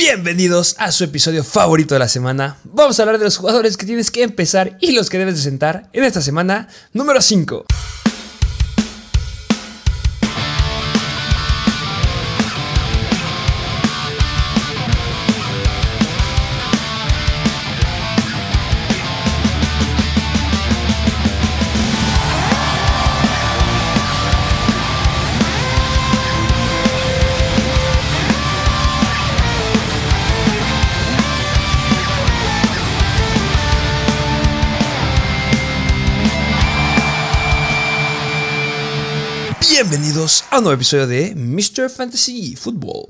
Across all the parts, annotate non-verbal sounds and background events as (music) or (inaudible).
Bienvenidos a su episodio favorito de la semana. Vamos a hablar de los jugadores que tienes que empezar y los que debes de sentar en esta semana número 5. Bienvenidos a un nuevo episodio de Mr. Fantasy Football.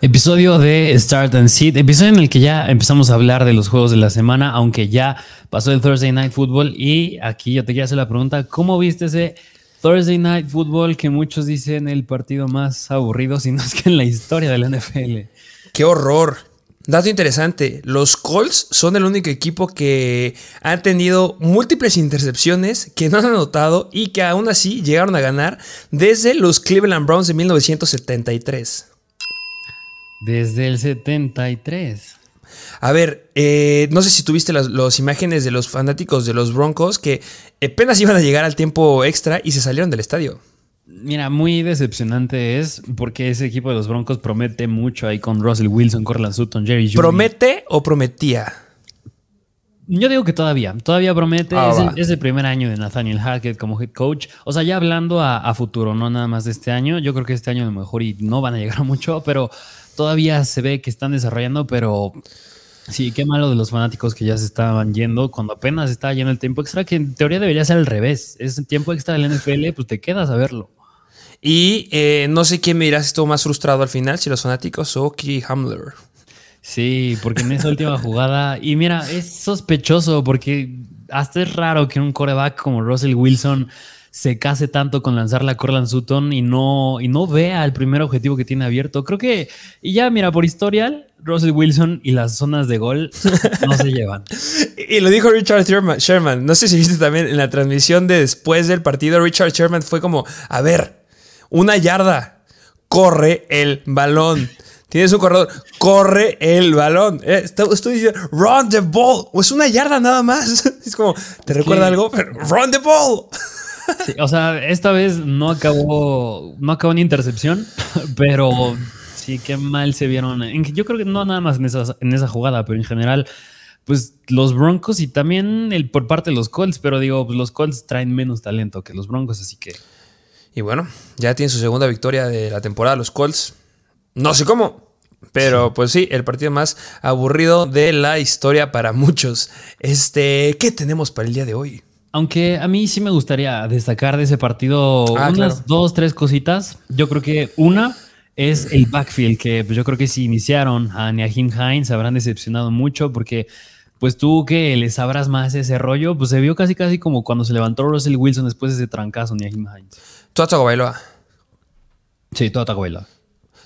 Episodio de Start and Sit, episodio en el que ya empezamos a hablar de los juegos de la semana, aunque ya pasó el Thursday Night Football. Y aquí yo te quiero hacer la pregunta: ¿cómo viste ese Thursday Night Football que muchos dicen el partido más aburrido, si no es que en la historia de la NFL? ¡Qué horror! Dato interesante, los Colts son el único equipo que han tenido múltiples intercepciones que no han anotado y que aún así llegaron a ganar desde los Cleveland Browns de 1973. Desde el 73. A ver, eh, no sé si tuviste las, imágenes de los fanáticos de los Broncos que apenas iban a llegar al tiempo extra y se salieron del estadio. Mira, muy decepcionante es porque ese equipo de los Broncos promete mucho ahí con Russell Wilson, Corland Sutton, Jerry Jeudy. ¿Promete o prometía? Yo digo que todavía, todavía promete. Ah, es, el, primer año de Nathaniel Hackett como head coach. O sea, ya hablando a, futuro, no nada más de este año. Yo creo que este año a lo mejor y no van a llegar (laughs) mucho, pero todavía se ve que están desarrollando, pero Sí, qué malo de los fanáticos que ya se estaban yendo cuando apenas estaba yendo el tiempo extra, que en teoría debería ser al revés. Es tiempo extra del NFL, pues te quedas a verlo. Y eh, no sé quién me dirá si estuvo más frustrado al final, si los fanáticos o Key Hamler. Sí, porque en esa última jugada, y mira, es sospechoso porque hasta es raro que un coreback como Russell Wilson se case tanto con lanzar la Corland Sutton y no, y no vea el primer objetivo que tiene abierto. Creo que, y ya mira, por historial, Russell Wilson y las zonas de gol no se llevan. (laughs) Y lo dijo Richard Sherman. No sé si viste también en la transmisión de después del partido, Richard Sherman fue como, a ver, una yarda, corre el balón. Tienes un corredor, corre el balón. Eh, estoy diciendo, run the ball. O es una yarda nada más. (laughs) Es como, ¿te recuerda algo? run the ball o sea, esta vez no acabó, no acabó en intercepción, (laughs) pero sí, qué mal se vieron. Yo creo que no nada más en esa, en esa jugada, pero en general, pues los Broncos y también el, por parte de los Colts, pero digo, pues, los Colts traen menos talento que los Broncos, así que... Y bueno, ya tiene su segunda victoria de la temporada los Colts. No sé cómo, pero pues sí, el partido más aburrido de la historia para muchos. Este, ¿qué tenemos para el día de hoy? Aunque a mí sí me gustaría destacar de ese partido ah, unas dos, tres cositas. Yo creo que una es el backfield, que pues, yo creo que si iniciaron a Niahim Hines habrán decepcionado mucho porque pues tú que le sabrás más ese rollo, pues se vio casi casi como cuando se levantó Russell Wilson después de ese trancazo Niahim Hines. Tua Tagovailoa. Sí, Tua Tagovailoa.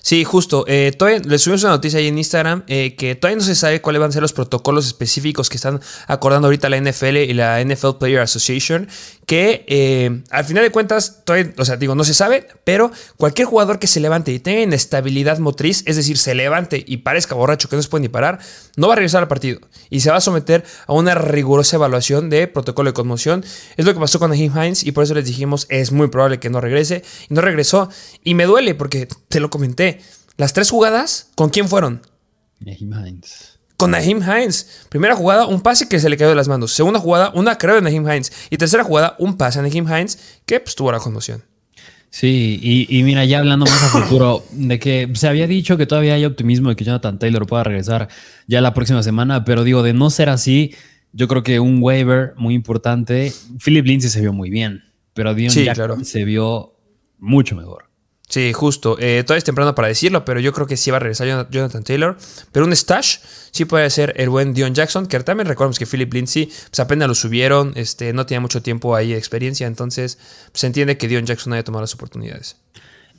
Sí, justo. Eh, todavía le subimos una noticia ahí en Instagram eh, que todavía no se sabe cuáles van a ser los protocolos específicos que están acordando ahorita la NFL y la NFL Player Association. Que eh, al final de cuentas, todavía, o sea, digo, no se sabe, pero cualquier jugador que se levante y tenga inestabilidad motriz, es decir, se levante y parezca borracho que no se puede ni parar, no va a regresar al partido y se va a someter a una rigurosa evaluación de protocolo de conmoción. Es lo que pasó con Jim Hines y por eso les dijimos es muy probable que no regrese. Y no regresó. Y me duele porque te lo comenté. Las tres jugadas, ¿con quién fueron? Nahim Hines. Con Nahim Hines. Primera jugada, un pase que se le cayó de las manos. Segunda jugada, una creo de Nahim Hines. Y tercera jugada, un pase a Nahim Hines que pues, tuvo la conmoción. Sí, y, mira, ya hablando más a futuro, de que se había dicho que todavía hay optimismo de que Jonathan Taylor pueda regresar ya la próxima semana, pero digo, de no ser así, yo creo que un waiver muy importante. Philip Lindsay se vio muy bien, pero Dion se vio mucho mejor. Sí, justo. Eh, todavía es temprano para decirlo, pero yo creo que sí va a regresar Jonathan Taylor. Pero un stash sí puede ser el buen Dion Jackson, que también recordemos que Philip Lindsay pues apenas lo subieron, este, no tenía mucho tiempo ahí de experiencia, entonces se entiende que Dion Jackson haya tomado las oportunidades.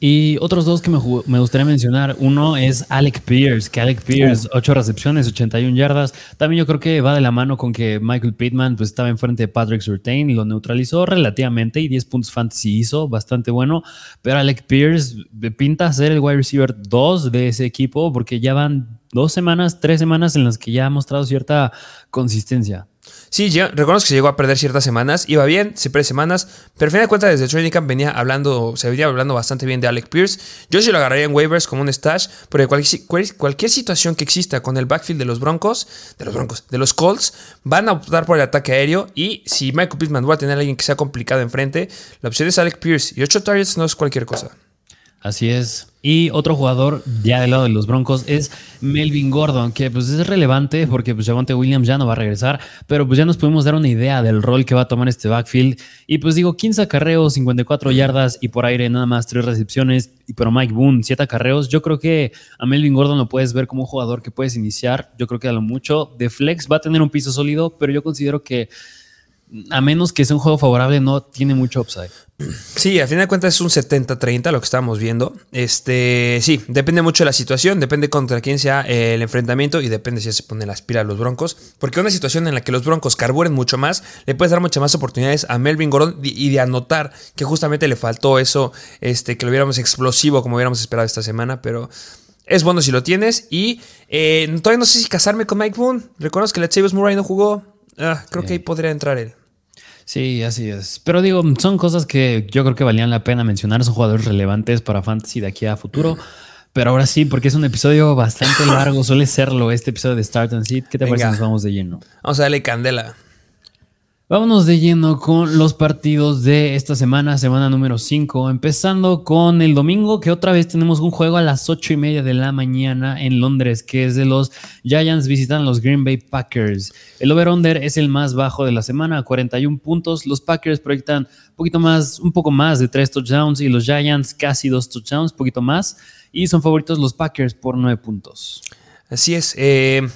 Y otros dos que me, me, gustaría mencionar, uno es Alec Pierce, que Alec Pierce, 8 recepciones, 81 yardas. También yo creo que va de la mano con que Michael Pittman pues, estaba enfrente de Patrick Surtain y lo neutralizó relativamente y 10 puntos fantasy hizo, bastante bueno. Pero Alec Pierce pinta ser el wide receiver 2 de ese equipo porque ya van dos semanas, tres semanas en las que ya ha mostrado cierta consistencia. Sí, yo reconozco que llegó a perder ciertas semanas, iba bien, siempre semanas, pero al final de cuentas desde Training Camp venía hablando, se venía hablando bastante bien de Alec Pierce. Yo sí lo agarraría en waivers como un stash, porque cualquier, cualquier situación que exista con el backfield de los Broncos, de los Broncos, de los Colts, van a optar por el ataque aéreo y si Michael Pittman va a tener a alguien que sea complicado enfrente, la opción es Alec Pierce y 8 targets no es cualquier cosa. Así es. Y otro jugador ya del lado de los Broncos es Melvin Gordon, que pues es relevante porque pues Williams ya no va a regresar, pero pues ya nos podemos dar una idea del rol que va a tomar este backfield. Y pues digo, 15 acarreos, 54 yardas y por aire nada más 3 recepciones, pero Mike Boone 7 acarreos. Yo creo que a Melvin Gordon lo puedes ver como un jugador que puedes iniciar. Yo creo que a lo mucho de flex va a tener un piso sólido, pero yo considero que a menos que sea un juego favorable, no tiene mucho upside. Sí, a fin de cuentas es un 70-30 lo que estamos viendo. Este, sí, depende mucho de la situación, depende contra quién sea el enfrentamiento y depende si se pone la aspira a los Broncos. Porque una situación en la que los Broncos carburen mucho más, le puedes dar muchas más oportunidades a Melvin Gordon y de anotar que justamente le faltó eso, este, que lo viéramos explosivo como hubiéramos esperado esta semana, pero es bueno si lo tienes. Y eh, todavía no sé si casarme con Mike Boone. Reconozco que Latavius Murray no jugó. Ah, creo que ahí podría entrar él. Sí, así es. Pero digo, son cosas que yo creo que valían la pena mencionar. Son jugadores relevantes para Fantasy de aquí a futuro. Pero ahora sí, porque es un episodio bastante largo, suele serlo este episodio de Start and Seed. ¿Qué te parece si nos vamos de lleno? Vamos a darle candela. Vámonos de lleno con los partidos de esta semana, semana número 5, empezando con el domingo, que otra vez tenemos un juego a las 8 y media de la mañana en Londres, que es de los Giants visitan los Green Bay Packers. El over-under es el más bajo de la semana, 41 puntos. Los Packers proyectan un poquito más, un poco más de 3 touchdowns y los Giants casi 2 touchdowns, un poquito más. Y son favoritos los Packers por 9 puntos. Así es. Eh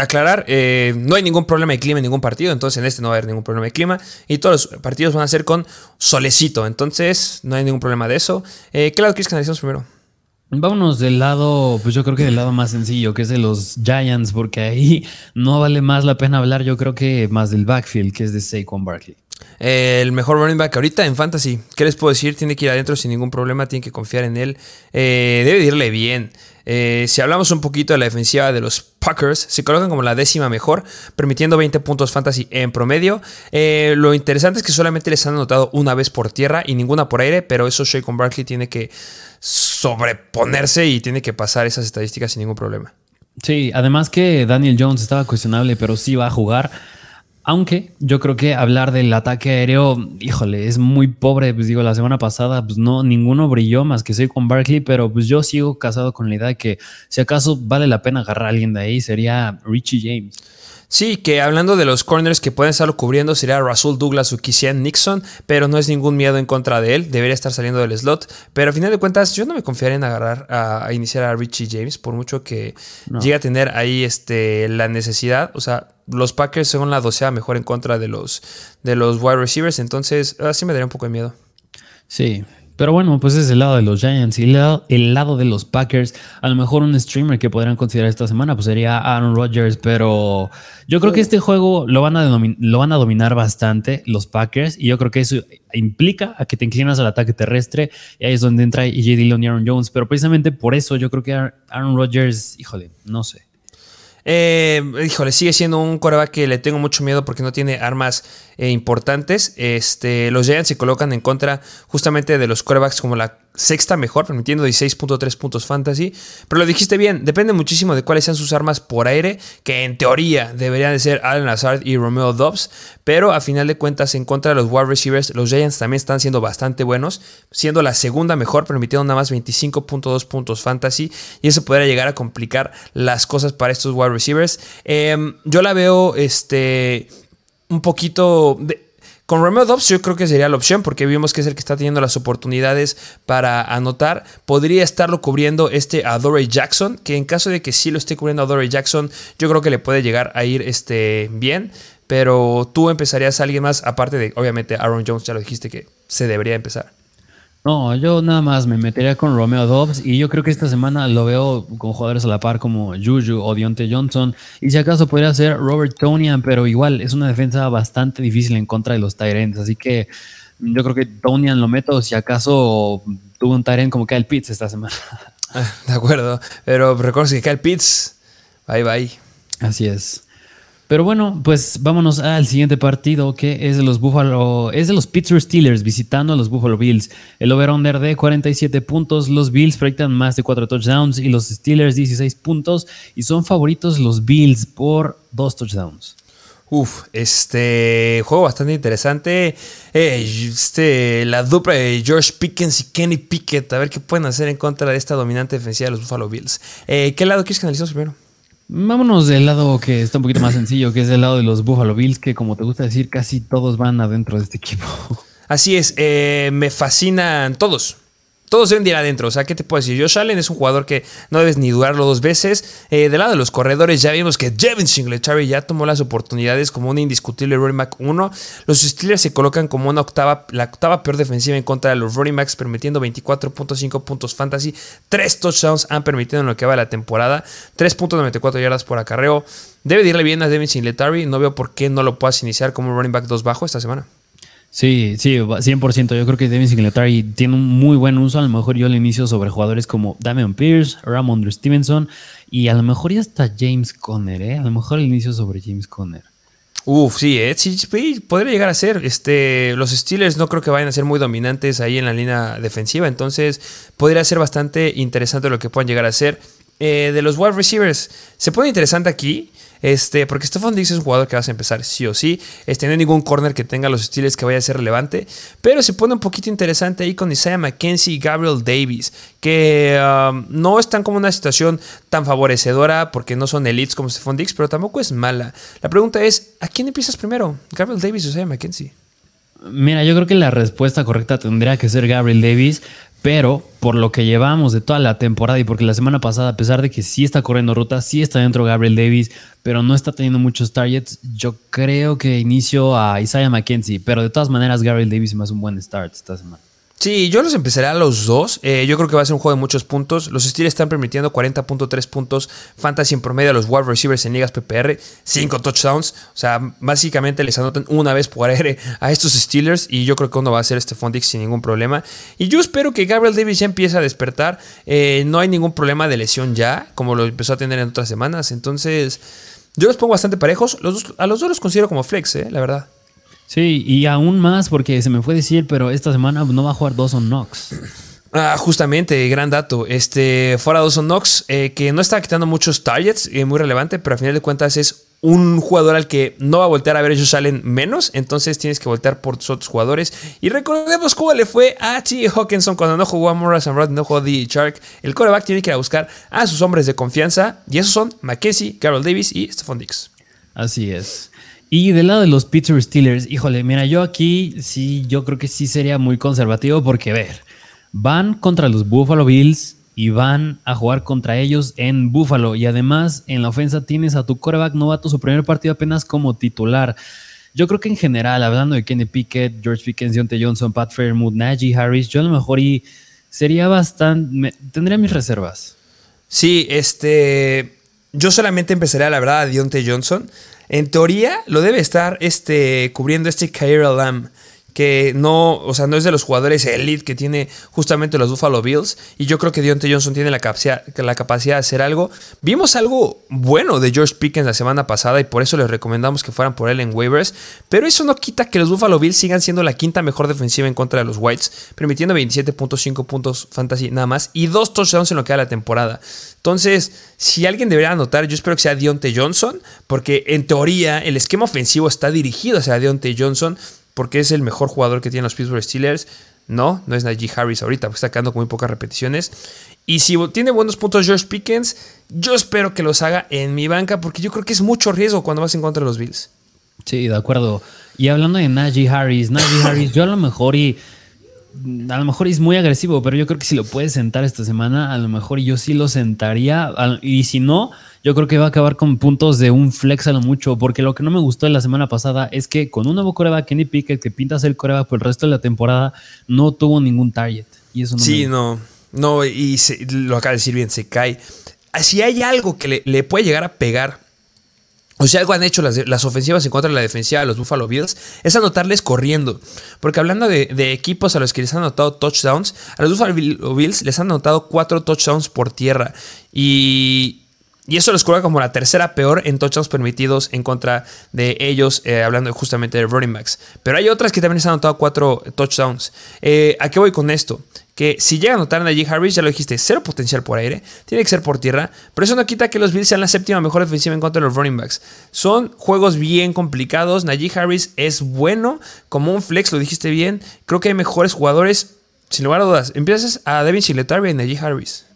aclarar, eh, no hay ningún problema de clima en ningún partido, entonces en este no va a haber ningún problema de clima y todos los partidos van a ser con solecito, entonces no hay ningún problema de eso. Eh, ¿Qué lado quieres que analicemos primero? Vámonos del lado, pues yo creo que del lado más sencillo, que es de los Giants, porque ahí no vale más la pena hablar, yo creo que más del backfield, que es de Saquon Barkley. el mejor running back ahorita en fantasy. ¿Qué les puedo decir? Tiene que ir adentro sin ningún problema, tiene que confiar en él. Eh, debe irle bien. Eh, si hablamos un poquito de la defensiva de los Packers, se colocan como la décima mejor, permitiendo 20 puntos fantasy en promedio. Eh, lo interesante es que solamente les han anotado una vez por tierra y ninguna por aire, pero eso con Barkley tiene que sobreponerse y tiene que pasar esas estadísticas sin ningún problema. Sí, además que Daniel Jones estaba cuestionable, pero sí va a jugar. Aunque yo creo que hablar del ataque aéreo, híjole, es muy pobre. Pues digo, la semana pasada, pues no, ninguno brilló más que soy con Barkley, pero pues yo sigo casado con la idea de que si acaso vale la pena agarrar a alguien de ahí, sería Richie James. Sí, que hablando de los corners que pueden estarlo cubriendo sería Rasul Douglas o Kisian Nixon, pero no es ningún miedo en contra de él, debería estar saliendo del slot. Pero a final de cuentas, yo no me confiaría en agarrar a, iniciar a Richie James, por mucho que llegue a tener ahí este, la necesidad. O sea, los Packers son la docea mejor en contra de los, de los wide receivers, entonces así me daría un poco de miedo. Sí, pero bueno, pues es el lado de los Giants y el lado, el lado, de los Packers. A lo mejor un streamer que podrían considerar esta semana pues sería Aaron Rodgers, pero yo creo que este juego lo van, a lo van a dominar bastante los Packers y yo creo que eso implica a que te inclinas al ataque terrestre y ahí es donde entra J. Dillon y Aaron Jones. Pero precisamente por eso yo creo que Aaron Rodgers, híjole, no sé. Eh, híjole, sigue siendo un coreback que le tengo mucho miedo porque no tiene armas eh, importantes. Este, los Giants se colocan en contra justamente de los corebacks como la sexta mejor, permitiendo 16.3 puntos fantasy. Pero lo dijiste bien, depende muchísimo de cuáles sean sus armas por aire, que en teoría deberían de ser Alan Lazard y Romeo Dobbs. Pero a final de cuentas, en contra de los wide receivers, los Giants también están siendo bastante buenos, siendo la segunda mejor, permitiendo nada más 25.2 puntos fantasy. Y eso podría llegar a complicar las cosas para estos wide receivers. Em, yo la veo este, un poquito... De, con Romeo Dobbs yo creo que sería la opción porque vimos que es el que está teniendo las oportunidades para anotar. Podría estarlo cubriendo este Adore Jackson, que en caso de que sí lo esté cubriendo Adore Jackson, yo creo que le puede llegar a ir este, bien. Pero tú empezarías a alguien más, aparte de, obviamente, Aaron Jones, ya lo dijiste que se debería empezar. No, yo nada más me metería con Romeo Dobbs y yo creo que esta semana lo veo con jugadores a la par como Juju o Dionte Johnson y si acaso podría ser Robert Tonian, pero igual es una defensa bastante difícil en contra de los Tyrants, así que yo creo que Tonian lo meto si acaso tuvo un Tyrant como Kyle Pitts esta semana. (laughs) De acuerdo, pero recuerda que Kyle Pitts, bye bye. Así es. Pero bueno, pues vámonos al siguiente partido que es de los Buffalo, es de los Pittsburgh Steelers visitando a los Buffalo Bills. El over-under de 47 puntos, los Bills proyectan más de 4 touchdowns y los Steelers 16 puntos y son favoritos los Bills por 2 touchdowns. Uf, este juego bastante interesante. Eh, este, la dupla de George Pickens y Kenny Pickett, a ver qué pueden hacer en contra de esta dominante defensiva de los Buffalo Bills. Eh, ¿Qué lado quieres que analicemos primero? Vámonos del lado que está un poquito más sencillo, que es el lado de los Buffalo Bills, que como te gusta decir, casi todos van adentro de este equipo. Así es, eh, me fascinan todos. Todos deben ir adentro. O sea, ¿qué te puedo decir? Josh Allen es un jugador que no debes ni dudarlo dos veces. Eh, del lado de los corredores, ya vimos que Devin Singletary ya tomó las oportunidades como un indiscutible running back 1. Los Steelers se colocan como una octava, la octava peor defensiva en contra de los running backs, permitiendo 24.5 puntos fantasy. Tres touchdowns han permitido en lo que va de la temporada. 3.94 yardas por acarreo. Debe de irle bien a Devin Singletary. No veo por qué no lo puedas iniciar como running back 2 bajo esta semana. Sí, sí, 100%. Yo creo que Devin Singletary tiene un muy buen uso. A lo mejor yo le inicio sobre jugadores como Damian Pierce, Ramondre Stevenson y a lo mejor ya está James Conner, ¿eh? A lo mejor el inicio sobre James Conner. Uf, sí, ¿eh? sí, podría llegar a ser. Este, los Steelers no creo que vayan a ser muy dominantes ahí en la línea defensiva, entonces podría ser bastante interesante lo que puedan llegar a ser. Eh, de los wide receivers, se pone interesante aquí. Este, porque Stephon Diggs es un jugador que vas a empezar sí o sí. Este, no hay ningún corner que tenga los estilos que vaya a ser relevante. Pero se pone un poquito interesante ahí con Isaiah McKenzie y Gabriel Davis. Que um, no están como una situación tan favorecedora porque no son elites como Stephon Diggs, pero tampoco es mala. La pregunta es: ¿a quién empiezas primero? ¿Gabriel Davis o Isaiah McKenzie? Mira, yo creo que la respuesta correcta tendría que ser Gabriel Davis, pero por lo que llevamos de toda la temporada y porque la semana pasada, a pesar de que sí está corriendo ruta, sí está dentro Gabriel Davis, pero no está teniendo muchos targets, yo creo que inicio a Isaiah McKenzie, pero de todas maneras Gabriel Davis hace un buen start esta semana. Sí, yo los empezaré a los dos. Eh, yo creo que va a ser un juego de muchos puntos. Los Steelers están permitiendo 40.3 puntos fantasy en promedio a los wide receivers en ligas PPR, 5 touchdowns. O sea, básicamente les anotan una vez por aire a estos Steelers y yo creo que uno va a ser este Fondix sin ningún problema. Y yo espero que Gabriel Davis ya empiece a despertar. Eh, no hay ningún problema de lesión ya, como lo empezó a tener en otras semanas. Entonces, yo los pongo bastante parejos. Los a los dos los considero como flex, eh, la verdad. Sí, y aún más porque se me fue decir, pero esta semana no va a jugar Dawson Knox. Ah, justamente, gran dato. Este, fuera Dawson Knox, eh, que no está quitando muchos targets, eh, muy relevante, pero a final de cuentas es un jugador al que no va a voltear a ver ellos salen menos, entonces tienes que voltear por tus otros jugadores. Y recordemos cómo le fue a T. Hawkinson cuando no jugó a Morris and Rod, no jugó a D. Shark. El quarterback tiene que ir a buscar a sus hombres de confianza, y esos son McKessie, Carol Davis y Stephon Dix. Así es. Y del lado de los Pittsburgh Steelers, híjole, mira, yo aquí sí, yo creo que sí sería muy conservativo porque, ver, van contra los Buffalo Bills y van a jugar contra ellos en Buffalo. Y además, en la ofensa tienes a tu coreback novato, su primer partido apenas como titular. Yo creo que en general, hablando de Kenny Pickett, George Pickens, Deontay Johnson, Pat Fairmouth, Najee Harris, yo a lo mejor y sería bastante. tendría mis reservas. Sí, este. Yo solamente empezaría, la verdad, a Deontay Johnson. En teoría, lo debe estar este, cubriendo este Kyra Lamb que no, o sea, no es de los jugadores elite que tiene justamente los Buffalo Bills. Y yo creo que Deontay Johnson tiene la la capacidad de hacer algo. Vimos algo bueno de George Pickens la semana pasada y por eso les recomendamos que fueran por él en waivers. Pero eso no quita que los Buffalo Bills sigan siendo la quinta mejor defensiva en contra de los Whites, permitiendo 27.5 puntos fantasy nada más y dos touchdowns en lo que da la temporada. Entonces, si alguien debería anotar, yo espero que sea Deontay Johnson, porque en teoría el esquema ofensivo está dirigido hacia Deontay Johnson porque es el mejor jugador que tienen los Pittsburgh Steelers. No, no es Najee Harris ahorita, porque está quedando con muy pocas repeticiones. Y si tiene buenos puntos George Pickens, yo espero que los haga en mi banca, porque yo creo que es mucho riesgo cuando vas en contra de los Bills. Sí, de acuerdo. Y hablando de Najee Harris, Najee (coughs) Harris, yo a lo mejor y a lo mejor es muy agresivo, pero yo creo que si lo puedes sentar esta semana, a lo mejor yo sí lo sentaría. Y si no, yo creo que va a acabar con puntos de un flex a lo mucho, porque lo que no me gustó de la semana pasada es que con un nuevo coreback, Kenny Pickett, que pinta ser coreback por el resto de la temporada, no tuvo ningún target. Y eso no sí, no, no, y lo acaba de decir bien, se cae. Si hay algo que le puede llegar a pegar o sea, algo han hecho las, ofensivas en contra de la defensiva de los Buffalo Bills es anotarles corriendo. Porque hablando de, equipos a los que les han anotado touchdowns, a los Buffalo Bills les han anotado cuatro touchdowns por tierra. Y, eso les coloca como la tercera peor en touchdowns permitidos en contra de ellos, eh, hablando justamente de running backs. Pero hay otras que también les han anotado cuatro touchdowns. Eh, ¿A qué voy con esto? Que si llega a notar a Najee Harris, ya lo dijiste, cero potencial por aire, tiene que ser por tierra, pero eso no quita que los Bills sean la séptima mejor defensiva en contra de los running backs. Son juegos bien complicados, Najee Harris es bueno, como un flex, lo dijiste bien, creo que hay mejores jugadores, sin lugar a dudas. Empiezas a Devin Singletary y Najee Harris.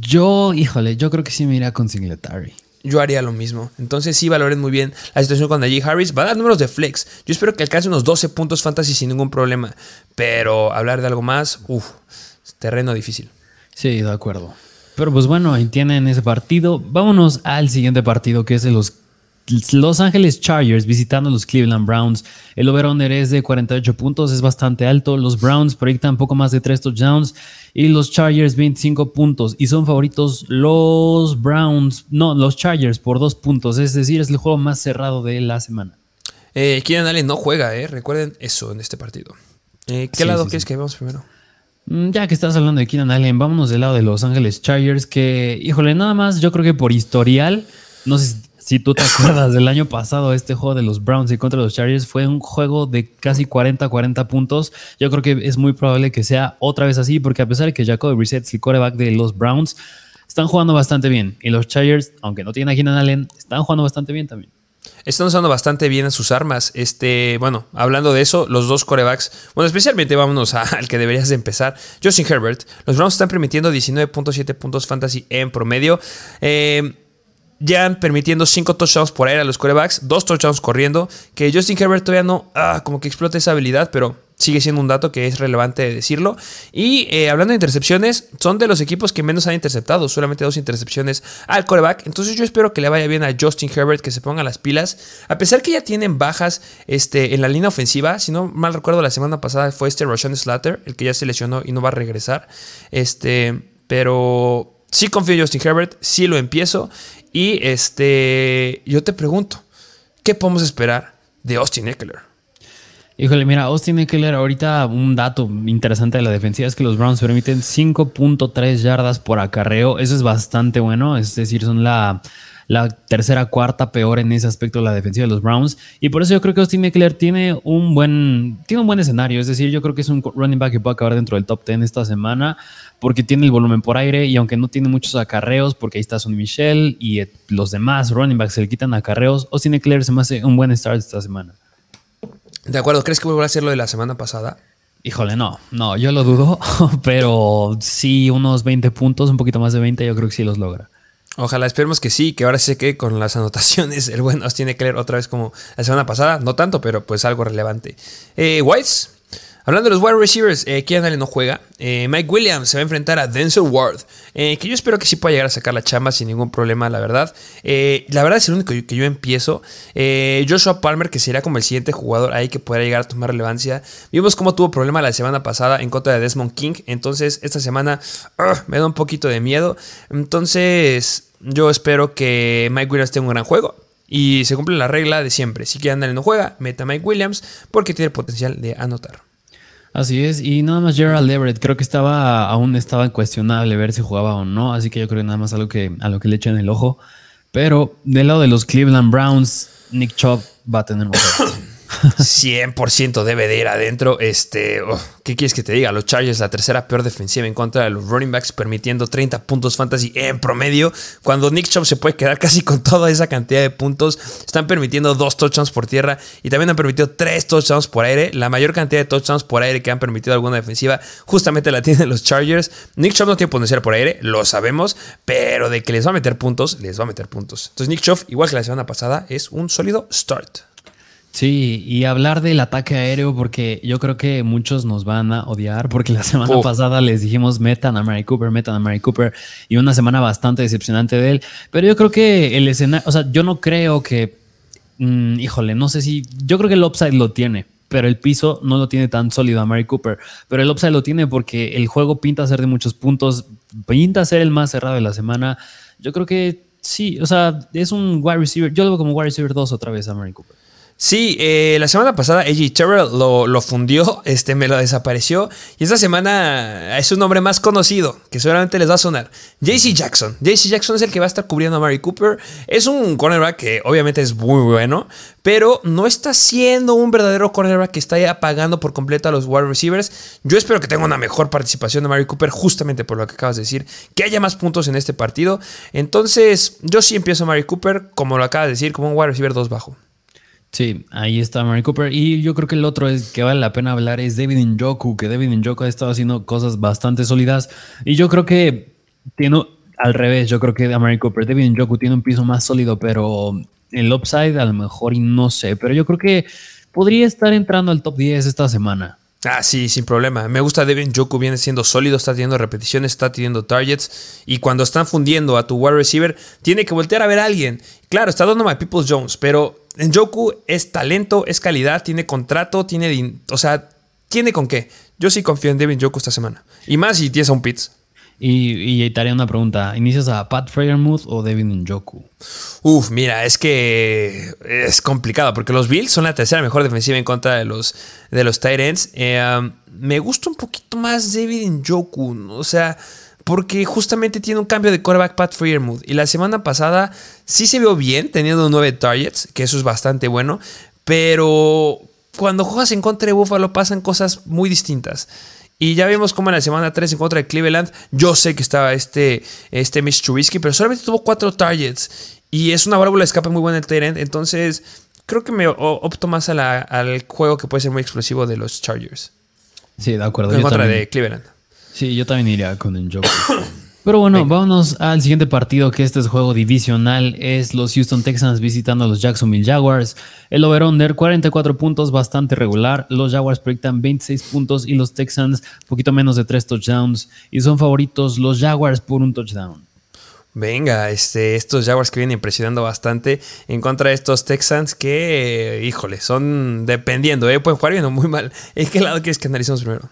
Yo, híjole, yo creo que sí me irá con Singletary yo haría lo mismo. Entonces sí valoren muy bien la situación con Najee Harris. Va a dar números de flex. Yo espero que alcance unos 12 puntos fantasy sin ningún problema. Pero hablar de algo más, uff, terreno difícil. Sí, de acuerdo. Pero pues bueno, ahí tienen ese partido. Vámonos al siguiente partido que es de los los Ángeles Chargers visitando los Cleveland Browns. El over-under es de 48 puntos, es bastante alto. Los Browns proyectan poco más de 3 touchdowns y los Chargers 25 puntos. Y son favoritos los Browns, no, los Chargers por 2 puntos. Es decir, es el juego más cerrado de la semana. Eh, Keenan Allen no juega, eh. recuerden eso en este partido. Eh, ¿Qué lado quieres que veamos primero? Mm, ya que estás hablando de Keenan Allen, vámonos del lado de Los Ángeles Chargers, que, híjole, nada más, yo creo que por historial, no sé si si tú te (laughs) acuerdas del año pasado, este juego de los Browns y contra los Chargers fue un juego de casi 40-40 puntos. Yo creo que es muy probable que sea otra vez así, porque a pesar de que Jacob Brissett es el coreback de los Browns, están jugando bastante bien. Y los Chargers, aunque no tienen a Keenan Allen, están jugando bastante bien también. Están usando bastante bien a sus armas. Este, bueno, hablando de eso, los dos corebacks, bueno, especialmente vámonos (laughs) al que deberías de empezar, Justin Herbert. Los Browns están permitiendo 19.7 puntos fantasy en promedio. Eh, ya permitiendo 5 touchdowns por aire a los corebacks, 2 touchdowns corriendo, que Justin Herbert todavía no, ah, como que explota esa habilidad, pero sigue siendo un dato que es relevante decirlo. Y eh, hablando de intercepciones, son de los equipos que menos han interceptado, solamente dos intercepciones al coreback. Entonces yo espero que le vaya bien a Justin Herbert, que se ponga las pilas. A pesar que ya tienen bajas este, en la línea ofensiva, si no mal recuerdo, la semana pasada fue este Roshan Slatter, el que ya se lesionó y no va a regresar. Este, pero sí confío en Justin Herbert, sí lo empiezo. Y este, yo te pregunto, ¿qué podemos esperar de Austin Eckler? Híjole, mira, Austin Eckler, ahorita un dato interesante de la defensiva es que los Browns permiten 5.3 yardas por acarreo. Eso es bastante bueno, es decir, son la, la tercera, cuarta peor en ese aspecto de la defensiva de los Browns. Y por eso yo creo que Austin Eckler tiene un buen, tiene un buen escenario. Es decir, yo creo que es un running back que puede acabar dentro del top 10 esta semana porque tiene el volumen por aire y aunque no tiene muchos acarreos, porque ahí está Sonny Michel y eh, los demás running backs se le quitan acarreos, Austin Eckler se me hace un buen start esta semana. De acuerdo, ¿crees que volverá a ser lo de la semana pasada? Híjole, no, no, yo lo dudo, (laughs) pero sí unos 20 puntos, un poquito más de 20, yo creo que sí los logra. Ojalá, esperemos que sí, que ahora se quede con las (laughs) anotaciones. El buen Austin Eckler otra vez como la semana pasada, no tanto, pero pues algo relevante. Eh, Whites, Hablando de los wide receivers, eh, Allen no juega. Eh, Mike Williams se va a enfrentar a Denzel Ward, eh, que yo espero que sí pueda llegar a sacar la chamba sin ningún problema, la verdad. Eh, la verdad es el único que yo empiezo. Joshua Palmer, que sería como el siguiente jugador ahí que podrá llegar a tomar relevancia. Vimos cómo tuvo problema la semana pasada en contra de Desmond King, entonces esta semana ah, me da un poquito de miedo. Entonces yo espero que Mike Williams tenga un gran juego. Y se cumple la regla de siempre. Si Keenan Allen no juega, meta Mike Williams porque tiene potencial de anotar. Así es, y nada más Gerald Everett, creo que estaba, aún estaba cuestionable ver si jugaba o no, así que yo creo que nada más algo que, a lo que le echan el ojo. Pero del lado de los Cleveland Browns, Nick Chubb va a tener un (coughs) 100% debe de ir adentro. Este, oh, ¿Qué quieres que te diga? Los Chargers, la tercera peor defensiva en contra de los running backs, permitiendo 30 puntos fantasy en promedio. Cuando Nick Chubb se puede quedar casi con toda esa cantidad de puntos, están permitiendo dos touchdowns por tierra y también han permitido tres touchdowns por aire. La mayor cantidad de touchdowns por aire que han permitido alguna defensiva, justamente la tienen los Chargers. Nick Chubb no tiene potencial por aire, lo sabemos, pero de que les va a meter puntos, les va a meter puntos. Entonces, Nick Chubb, igual que la semana pasada, es un sólido start. Sí, y hablar del ataque aéreo, porque yo creo que muchos nos van a odiar, porque la semana pasada les dijimos metan a Mary Cooper, metan a Mary Cooper, y una semana bastante decepcionante de él. Pero yo creo que el escenario, o sea, yo no creo que, mm, híjole, no sé si, yo creo que el upside lo tiene, pero el piso no lo tiene tan sólido a Mary Cooper. Pero el upside lo tiene porque el juego pinta ser de muchos puntos, pinta ser el más cerrado de la semana. Yo creo que sí, o sea, es un wide receiver, yo lo veo como wide receiver 2 otra vez a Mary Cooper. Sí, eh, la semana pasada AJ Terrell lo, fundió, (laughs) este, me lo desapareció. Y esta semana es un nombre más conocido, que seguramente les va a sonar. JC Jackson. JC Jackson es el que va a estar cubriendo a Mary Cooper. Es un cornerback que obviamente es muy bueno, pero no está siendo un verdadero cornerback que está apagando por completo a los wide receivers. Yo espero que tenga una mejor participación de Mary Cooper, justamente por lo que acabas de decir, que haya más puntos en este partido. Entonces, yo sí empiezo a Mary Cooper, como lo acabas de decir, como un wide receiver 2 bajo. Sí, ahí está Mary Cooper. Y yo creo que el otro es que vale la pena hablar es David Njoku, que David Njoku ha estado haciendo cosas bastante sólidas. Y yo creo que tiene al revés, yo creo que a Mary Cooper, David Njoku tiene un piso más sólido, pero el upside a lo mejor y no sé. Pero yo creo que podría estar entrando al top 10 esta semana. Ah, sí, sin problema. Me gusta Devin Joku, viene siendo sólido, está teniendo repeticiones, está teniendo targets. Y cuando están fundiendo a tu wide receiver, tiene que voltear a ver a alguien. Claro, está dando My People's Jones, pero en Joku es talento, es calidad, tiene contrato, tiene. O sea, tiene con qué. Yo sí confío en Devin Joku esta semana. Y más si tienes a un Pitts. Y, y te haría una pregunta. ¿Inicias a Pat Freyermuth o Devin Njoku? Uf, mira, es que es complicado porque los Bills son la tercera mejor defensiva en contra de los, de los Titans. Eh, um, me gusta un poquito más David Njoku. O sea, porque justamente tiene un cambio de quarterback Pat Freyermuth. Y la semana pasada sí se vio bien, teniendo nueve targets, que eso es bastante bueno. Pero cuando juegas en contra de Buffalo pasan cosas muy distintas. Y ya vimos cómo en la semana 3 en contra de Cleveland, yo sé que estaba este, este Mitch Trubisky, pero solamente tuvo 4 targets. Y es una válvula de escape muy buena el Tyrant. Entonces, creo que me opto más al juego que puede ser muy explosivo de los Chargers. Sí, de acuerdo. En contra de Cleveland. Sí, yo también iría con el Joker. (coughs) Pero bueno, vámonos al siguiente partido, que este es juego divisional. Es los Houston Texans visitando a los Jacksonville Jaguars. El over-under, 44 puntos, bastante regular. Los Jaguars proyectan 26 puntos y los Texans poquito menos de 3 touchdowns. Y son favoritos los Jaguars por un touchdown. Venga, este, estos Jaguars que vienen impresionando bastante en contra de estos Texans que, híjole, son dependiendo, ¿eh? pueden jugar bien o muy mal. ¿En qué lado quieres que analicemos primero?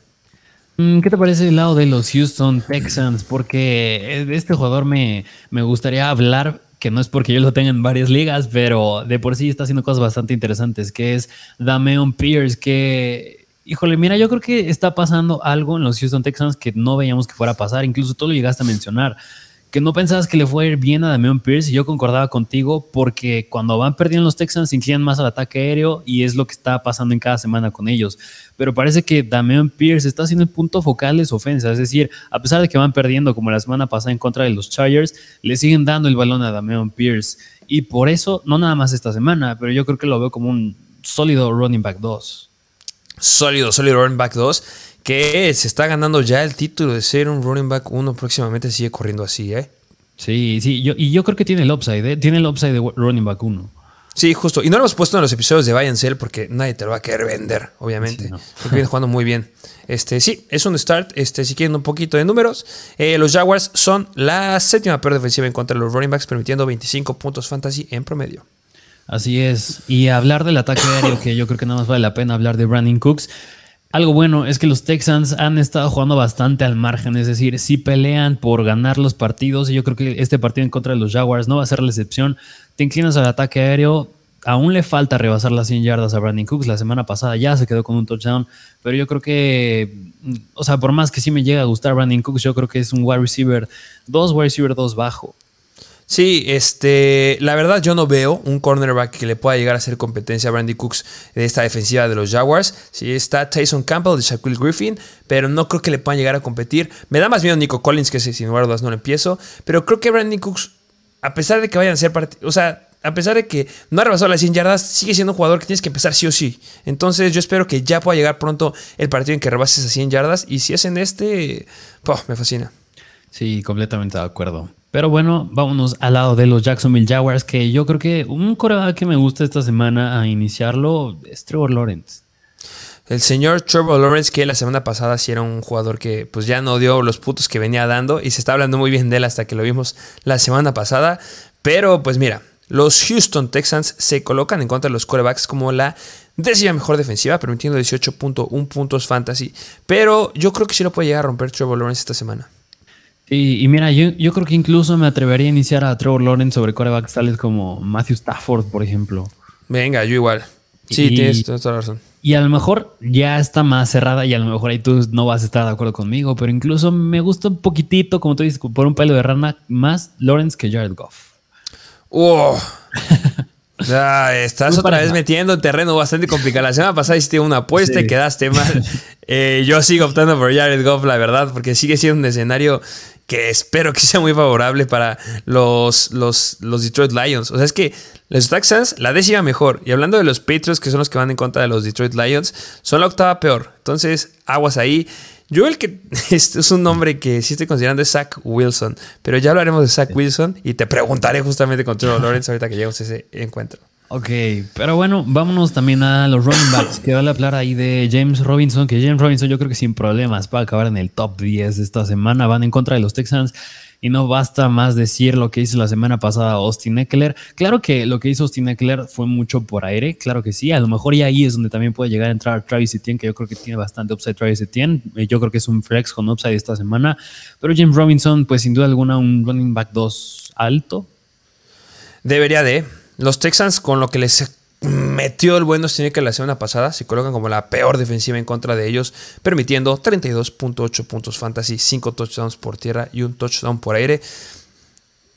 Mm, ¿Qué te parece el lado de los Houston Texans? Porque de este jugador me, me gustaría hablar, que no es porque yo lo tenga en varias ligas, pero de por sí está haciendo cosas bastante interesantes, que es Dameon Pierce, que, híjole, mira, yo creo que está pasando algo en los Houston Texans que no veíamos que fuera a pasar, incluso tú lo llegaste a mencionar que no pensabas que le fue a ir bien a Damian Pierce y yo concordaba contigo porque cuando van perdiendo los Texans se inclinan más al ataque aéreo y es lo que está pasando en cada semana con ellos. Pero parece que Damian Pierce está siendo el punto focal de su ofensa, es decir, a pesar de que van perdiendo como la semana pasada en contra de los Chargers, le siguen dando el balón a Damian Pierce y por eso, no nada más esta semana, pero yo creo que lo veo como un sólido running back 2. Sólido, sólido running back 2 que se está ganando ya el título de ser un running back uno próximamente sigue corriendo así, ¿eh? Sí, sí, y yo creo que tiene el upside, ¿eh? Tiene el upside de running back 1. Sí, justo. Y no lo hemos puesto en los episodios de Buy and Sell porque nadie te lo va a querer vender, obviamente. Porque viene jugando muy bien. Este, sí, es un start. Este, si quieren un poquito de números, eh, los Jaguars son la séptima peor defensiva en contra de los running backs, permitiendo 25 puntos fantasy en promedio. Así es. Y hablar del ataque aéreo, que yo creo que nada más vale la pena hablar de Brandon Cooks. Algo bueno es que los Texans han estado jugando bastante al margen, es decir, si pelean por ganar los partidos y yo creo que este partido en contra de los Jaguars no va a ser la excepción. Te inclinas al ataque aéreo, aún le falta rebasar las 100 yardas a Brandon Cooks, la semana pasada ya se quedó con un touchdown, pero yo creo que, o sea, por más que sí me llega a gustar Brandon Cooks, yo creo que es un wide receiver, dos wide receiver, dos bajo. Sí, este, la verdad yo no veo un cornerback que le pueda llegar a hacer competencia a Brandy Cooks de esta defensiva de los Jaguars. Sí está Tyson Campbell de Shaquille Griffin, pero no creo que le puedan llegar a competir. Me da más miedo Nico Collins, que sin lugar a dudas no lo empiezo, pero creo que Brandy Cooks, a pesar de que vayan a ser o sea, a pesar de que no ha rebasado las 100 yardas, sigue siendo un jugador que tienes que empezar sí o sí. Entonces yo espero que ya pueda llegar pronto el partido en que rebases esas 100 yardas y si es en este, me fascina. Sí, completamente de acuerdo. Pero bueno, vámonos al lado de los Jacksonville Jaguars, que yo creo que un coreback que me gusta esta semana a iniciarlo es Trevor Lawrence. El señor Trevor Lawrence, que la semana pasada sí era un jugador que pues ya no dio los putos que venía dando y se está hablando muy bien de él hasta que lo vimos la semana pasada. Pero pues mira, los Houston Texans se colocan en contra de los quarterbacks como la décima mejor defensiva, permitiendo 18.1 puntos fantasy. Pero yo creo que sí lo puede llegar a romper Trevor Lawrence esta semana. Y, mira, yo, yo, creo que incluso me atrevería a iniciar a Trevor Lawrence sobre quarterbacks tales como Matthew Stafford, por ejemplo. Venga, yo igual. Sí, tienes, toda la razón. Y a lo mejor ya está más cerrada y a lo mejor ahí tú no vas a estar de acuerdo conmigo, pero incluso me gusta un poquitito, como tú dices, por un pelo de rana, más Lawrence que Jared Goff. ¡Oh! (laughs) estás otra vez metiendo en terreno bastante complicado. La semana pasada hiciste una apuesta y quedaste mal. (laughs) Eh, yo sigo optando por Jared Goff, la verdad, porque sigue siendo un escenario que espero que (laughs) sea muy favorable para los, los, los Detroit Lions. O sea, es que los Texans, la décima mejor. Y hablando de los Patriots, que son los que van en contra de los Detroit Lions, son la octava peor. Entonces, aguas ahí. Yo el que (laughs) este es un nombre que sí estoy considerando es Zach Wilson, pero ya hablaremos de Zach Wilson y te preguntaré justamente con Trevor (laughs) Lawrence ahorita que lleguemos a ese encuentro. Ok, pero bueno, vámonos también a los running backs, que vale hablar ahí de James Robinson, que James Robinson yo creo que sin problemas va a acabar en el top 10 de esta semana, van en contra de los Texans y no basta más decir lo que hizo la semana pasada Austin Eckler. Claro que lo que hizo Austin Eckler fue mucho por aire, claro que sí, a lo mejor y ahí es donde también puede llegar a entrar Travis Etienne, que yo creo que tiene bastante upside Travis Etienne, eh, yo creo que es un flex con upside esta semana, pero James Robinson pues sin duda alguna un running back 2 alto. Debería de, los Texans, con lo que les metió el buen tiene que la semana pasada, se colocan como la peor defensiva en contra de ellos, permitiendo 32.8 puntos fantasy, 5 touchdowns por tierra y un touchdown por aire.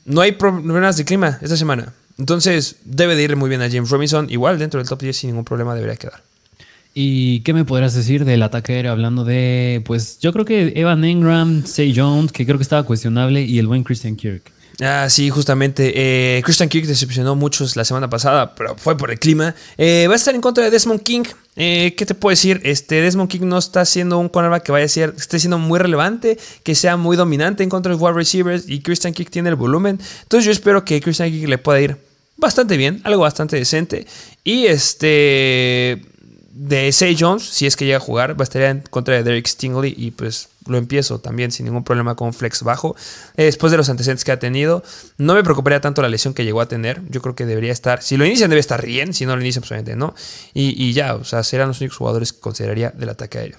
No hay problemas de clima esta semana. Entonces, debe de ir muy bien a James Robinson. Igual dentro del top 10 sin ningún problema debería quedar. ¿Y qué me podrás decir del ataque aéreo? Hablando de, pues yo creo que Evan Ingram, Say Jones, que creo que estaba cuestionable, y el buen Christian Kirk. Ah, sí, justamente. Eh, Christian Kirk decepcionó muchos la semana pasada, pero fue por el clima. Eh, va a estar en contra de Desmond King. Eh, ¿Qué te puedo decir? Este, Desmond King no está siendo un cornerback que vaya a ser, esté siendo muy relevante, que sea muy dominante en contra de wide receivers y Christian Kirk tiene el volumen. Entonces yo espero que Christian Kirk le pueda ir bastante bien, algo bastante decente. Y este de Say Jones, si es que llega a jugar, va a estar en contra de Derek Stingley y pues lo empiezo también sin ningún problema con flex bajo. Eh, después de los antecedentes que ha tenido, no me preocuparía tanto la lesión que llegó a tener. Yo creo que debería estar, si lo inician debe estar bien, si no lo inician, pues obviamente no. Y, y ya, o sea, serán los únicos jugadores que consideraría del ataque aéreo.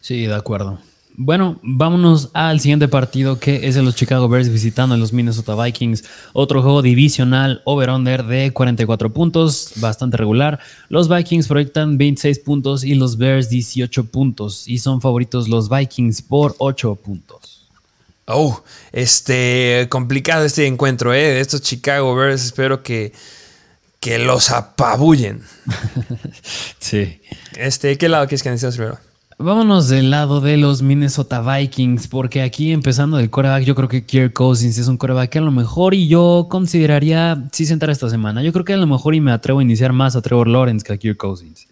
Sí, de acuerdo. Bueno, vámonos al siguiente partido que es de los Chicago Bears visitando a los Minnesota Vikings. Otro juego divisional over-under de 44 puntos, bastante regular. Los Vikings proyectan 26 puntos y los Bears 18 puntos. Y son favoritos los Vikings por 8 puntos. Oh, este, complicado este encuentro, ¿eh? Estos Chicago Bears, espero que, que los apabullen. (laughs) sí. Este, ¿qué lado quieres que necesitamos primero? Vámonos del lado de los Minnesota Vikings, porque aquí empezando del coreback, yo creo que Kirk Cousins es un coreback que a lo mejor y yo consideraría sí sentar esta semana. Yo creo que a lo mejor y me atrevo a iniciar más a Trevor Lawrence que a Kirk Cousins.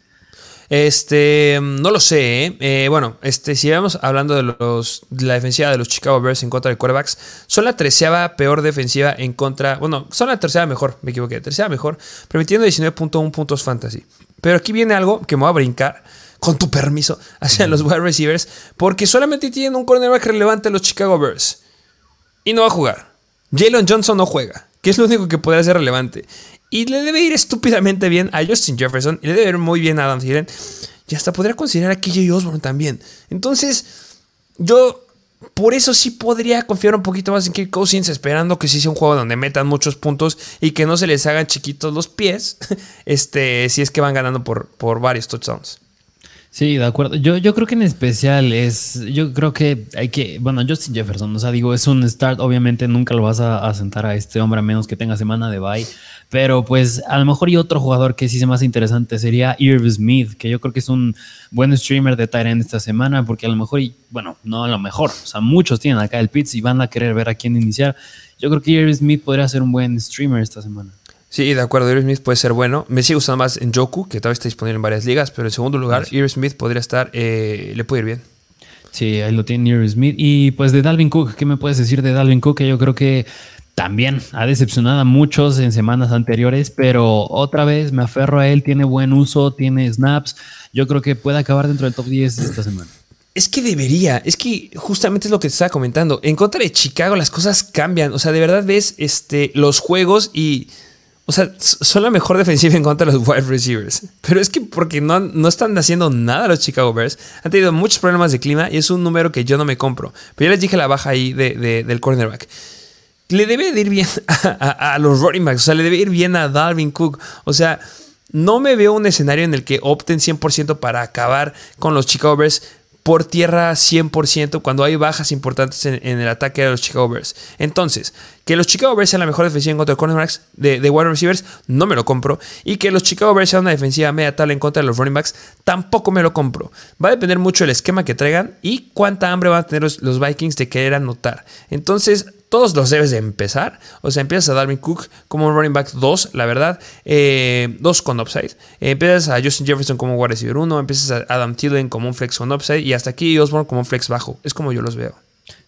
Este, no lo sé. ¿eh? Eh, bueno, este, si vamos hablando de, los, de la defensiva de los Chicago Bears en contra de quarterbacks, son la treceava peor defensiva en contra. Bueno, son la tercera mejor, me equivoqué, tercera mejor, permitiendo 19.1 puntos fantasy. Pero aquí viene algo que me va a brincar con tu permiso, hacia los wide receivers, porque solamente tienen un cornerback relevante los Chicago Bears. Y no va a jugar. Jalen Johnson no juega, que es lo único que podría ser relevante. Y le debe ir estúpidamente bien a Justin Jefferson, y le debe ir muy bien a Adam Thielen, y hasta podría considerar a KJ Osborne también. Entonces, yo por eso sí podría confiar un poquito más en Kirk Cousins, esperando que sí sea un juego donde metan muchos puntos y que no se les hagan chiquitos los pies, (laughs) este, si es que van ganando por, por varios touchdowns. Sí, de acuerdo. Yo, yo creo que en especial es, yo creo que hay que, bueno, Justin Jefferson, o sea, digo, es un start, obviamente nunca lo vas a, sentar a este hombre a menos que tenga semana de bye, pero pues a lo mejor y otro jugador que sí sea más interesante sería Irv Smith, que yo creo que es un buen streamer de Tyrant esta semana, porque a lo mejor, y bueno, no a lo mejor, o sea, muchos tienen acá el Pitts y van a querer ver a quién iniciar. Yo creo que Irv Smith podría ser un buen streamer esta semana. Sí, de acuerdo, Irv Smith puede ser bueno. Me sigue gustando más en Joku, que todavía está disponible en varias ligas, pero en segundo lugar, Irv Smith podría estar, eh, le puede ir bien. Sí, ahí lo tiene Near Smith. Y pues de Dalvin Cook, ¿qué me puedes decir de Dalvin Cook? Que yo creo que también ha decepcionado a muchos en semanas anteriores, pero otra vez me aferro a él, tiene buen uso, tiene snaps. Yo creo que puede acabar dentro del top 10 esta semana. Es que debería, es que justamente es lo que te estaba comentando. En contra de Chicago las cosas cambian. O sea, de verdad ves este, los juegos y. O sea, son la mejor defensiva en contra de los wide receivers. Pero es que porque no, no están haciendo nada los Chicago Bears. Han tenido muchos problemas de clima y es un número que yo no me compro. Pero ya les dije la baja ahí del cornerback. Le debe ir bien (laughs) a, los running backs. O sea, le debe ir bien a Dalvin Cook. O sea, no me veo un escenario en el que opten 100% para acabar con los Chicago Bears por tierra 100% cuando hay bajas importantes en, el ataque de los Chicago Bears. Entonces, que los Chicago Bears sean la mejor defensiva en contra de cornerbacks de, de wide receivers, no me lo compro. Y que los Chicago Bears sean una defensiva media tal en contra de los running backs, tampoco me lo compro. Va a depender mucho del esquema que traigan y cuánta hambre van a tener los Vikings de querer anotar. Entonces, todos los debes de empezar. O sea, empiezas a Darwin Cook como un running back 2, la verdad. 2 eh, con upside. Eh, empiezas a Justin Jefferson como wide receiver 1. Empiezas a Adam Thielen como un flex con upside. Y hasta aquí Osborne como un flex bajo. Es como yo los veo.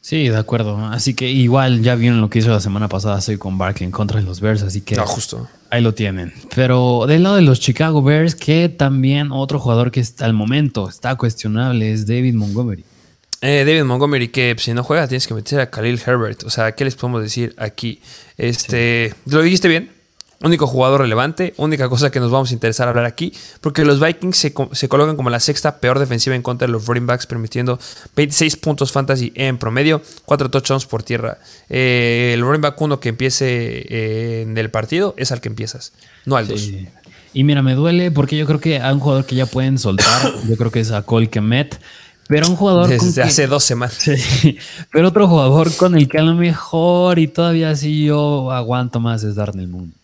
Sí, de acuerdo. Así que igual ya vieron lo que hizo la semana pasada. Soy con Barkley en contra de los Bears. Así que. No, justo. Ahí lo tienen. Pero del lado de los Chicago Bears, que también otro jugador que está al momento está cuestionable es David Montgomery. Eh, David Montgomery, que si no juega tienes que meter a Khalil Herbert. O sea, ¿qué les podemos decir aquí? Este, Lo dijiste bien. Único jugador relevante, única cosa que nos vamos a interesar hablar aquí, porque los Vikings se, colocan como la sexta peor defensiva en contra de los running backs, permitiendo 26 puntos fantasy en promedio, 4 touchdowns por tierra. Eh, el running back uno que empiece eh, en el partido es al que empiezas, no al 2. Y mira, me duele porque yo creo que hay un jugador que ya pueden soltar, yo creo que es a Cole Kemet. Pero un jugador. Desde hace dos semanas. pero otro jugador con el que a lo mejor y todavía sí yo aguanto más es Darnell Moon.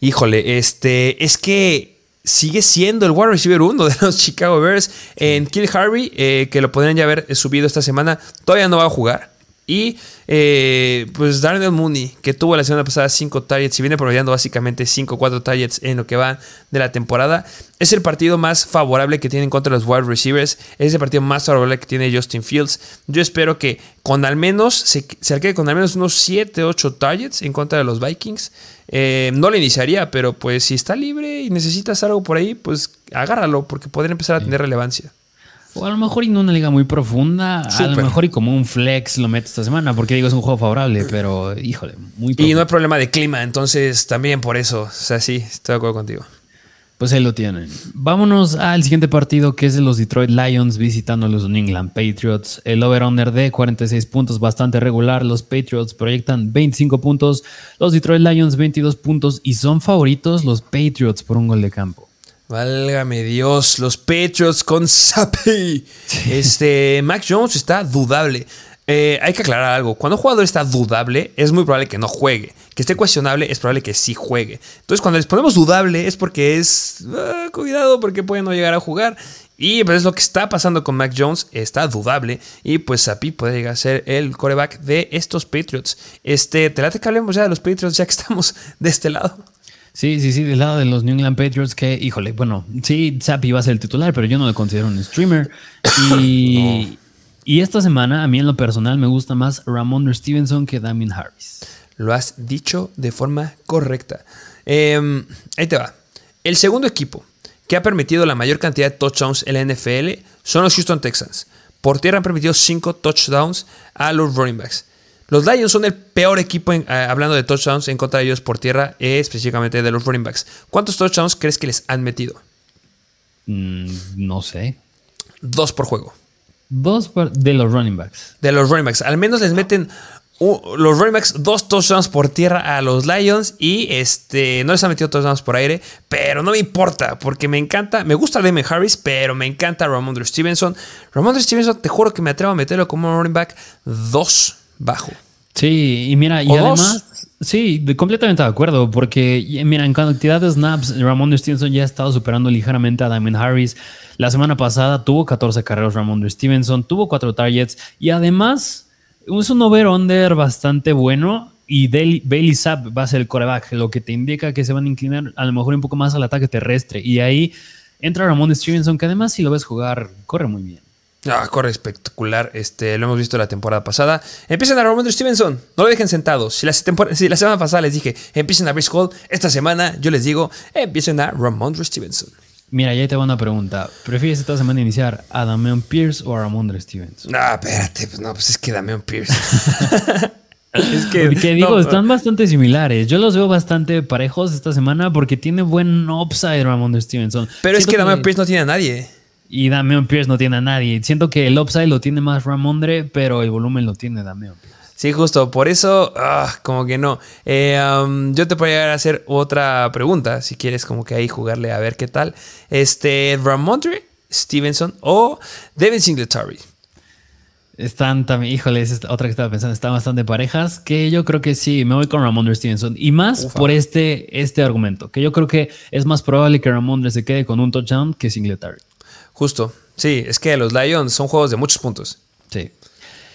Híjole, este. Es que sigue siendo el wide receiver 1 de los (laughs) Chicago Bears. En Kill Harvey, eh, que lo podrían ya haber subido esta semana, todavía no va a jugar. Y eh, pues Darnell Mooney, que tuvo la semana pasada 5 targets y viene promediando básicamente 5 o 4 targets en lo que va de la temporada, es el partido más favorable que tienen contra los wide receivers. Es el partido más favorable que tiene Justin Fields. Yo espero que con al menos se, se con al menos unos 7, 8 targets en contra de los Vikings. Eh, no le iniciaría, pero pues si está libre y necesitas algo por ahí, pues agárralo porque podría empezar a tener relevancia. O a lo mejor y no una liga muy profunda, a lo mejor y como un flex lo mete esta semana, porque digo es un juego favorable, pero híjole, muy Y no hay problema de clima, entonces también por eso, o sea, sí, estoy de acuerdo contigo. Pues ahí lo tienen. Vámonos al siguiente partido que es de los Detroit Lions visitando a los New England Patriots. El over-under de 46 puntos, bastante regular. Los Patriots proyectan 25 puntos, los Detroit Lions 22 puntos y son favoritos los Patriots por un gol de campo. Válgame Dios, los Patriots con Sapi. Este, Max Jones está dudable. Eh, hay que aclarar algo. Cuando un jugador está dudable, es muy probable que no juegue. Que esté cuestionable, es probable que sí juegue. Entonces, cuando les ponemos dudable, es porque es. Ah, cuidado, porque puede no llegar a jugar. Y pues es lo que está pasando con Mac Jones, está dudable. Y pues Sapi puede llegar a ser el coreback de estos Patriots. Este, te late que hablemos ya de los Patriots, ya que estamos de este lado. Sí, sí, sí, del lado de los New England Patriots, que, híjole, bueno, sí, Zappi iba a ser el titular, pero yo no lo considero un streamer. Y, (coughs) y esta semana, a mí en lo personal, me gusta más Ramon Stevenson que Damien Harris. Lo has dicho de forma correcta. Em, ahí te va. El segundo equipo que ha permitido la mayor cantidad de touchdowns en la NFL son los Houston Texans. Por tierra han permitido 5 touchdowns a los running backs. Los Lions son el peor equipo, eh, hablando de touchdowns, en contra de ellos por tierra, eh, específicamente de los running backs. ¿Cuántos touchdowns crees que les han metido? Mm, no sé. Dos por juego. Dos de los running backs. De los running backs. Al menos les meten los running backs dos touchdowns por tierra a los Lions y este no les han metido touchdowns por aire, pero no me importa porque me encanta, me gusta Damon Harris, pero me encanta Ramondre Stevenson. Ramondre Stevenson, te juro que me atrevo a meterlo como running back dos bajo. Sí, y mira, y además, sí, completamente de acuerdo, porque mira, en cantidad de snaps, Ramón Stevenson ya ha estado superando ligeramente a Damon Harris. La semana pasada tuvo 14 carreras Ramón Stevenson, tuvo 4 targets y además es un over-under bastante bueno. Y Bailey Sapp va a ser el coreback, lo que te indica que se van a inclinar a lo mejor un poco más al ataque terrestre. Y ahí entra Ramón Stevenson, que además, si lo ves jugar, corre muy bien. Ah, corre espectacular. Este, lo hemos visto la temporada pasada. Empiecen a Ramondre Stevenson. No lo dejen sentados. Si la, si la semana pasada les dije, empiecen a Brice Hall, esta semana yo les digo, empiecen a Ramondre Stevenson. Mira, ya te hago una pregunta. ¿Prefieres esta semana iniciar a Damian Pierce o a Ramondre Stevenson? No, espérate. Pues no, pues es que Damian Pierce. (laughs) es que. digo, están bastante similares. Yo los veo bastante parejos esta semana porque tiene buen upside Ramondre Stevenson. Pero es que, que Damian Pierce no tiene a nadie. Y Damian Pierce no tiene a nadie. Siento que el upside lo tiene más Ramondre, pero el volumen lo tiene Damian Pierce. Sí, justo. Por eso, ah, como que no. Eh, yo te podría hacer otra pregunta, si quieres como que ahí jugarle a ver qué tal. Este, Ramondre Stevenson o Devin Singletary. Están también, híjole, es otra que estaba pensando, están bastante parejas, que yo creo que sí, me voy con Ramondre Stevenson. Y más por este, este argumento, que yo creo que es más probable que Ramondre se quede con un touchdown que Singletary. Justo. Sí, es que los Lions son juegos de muchos puntos. Sí.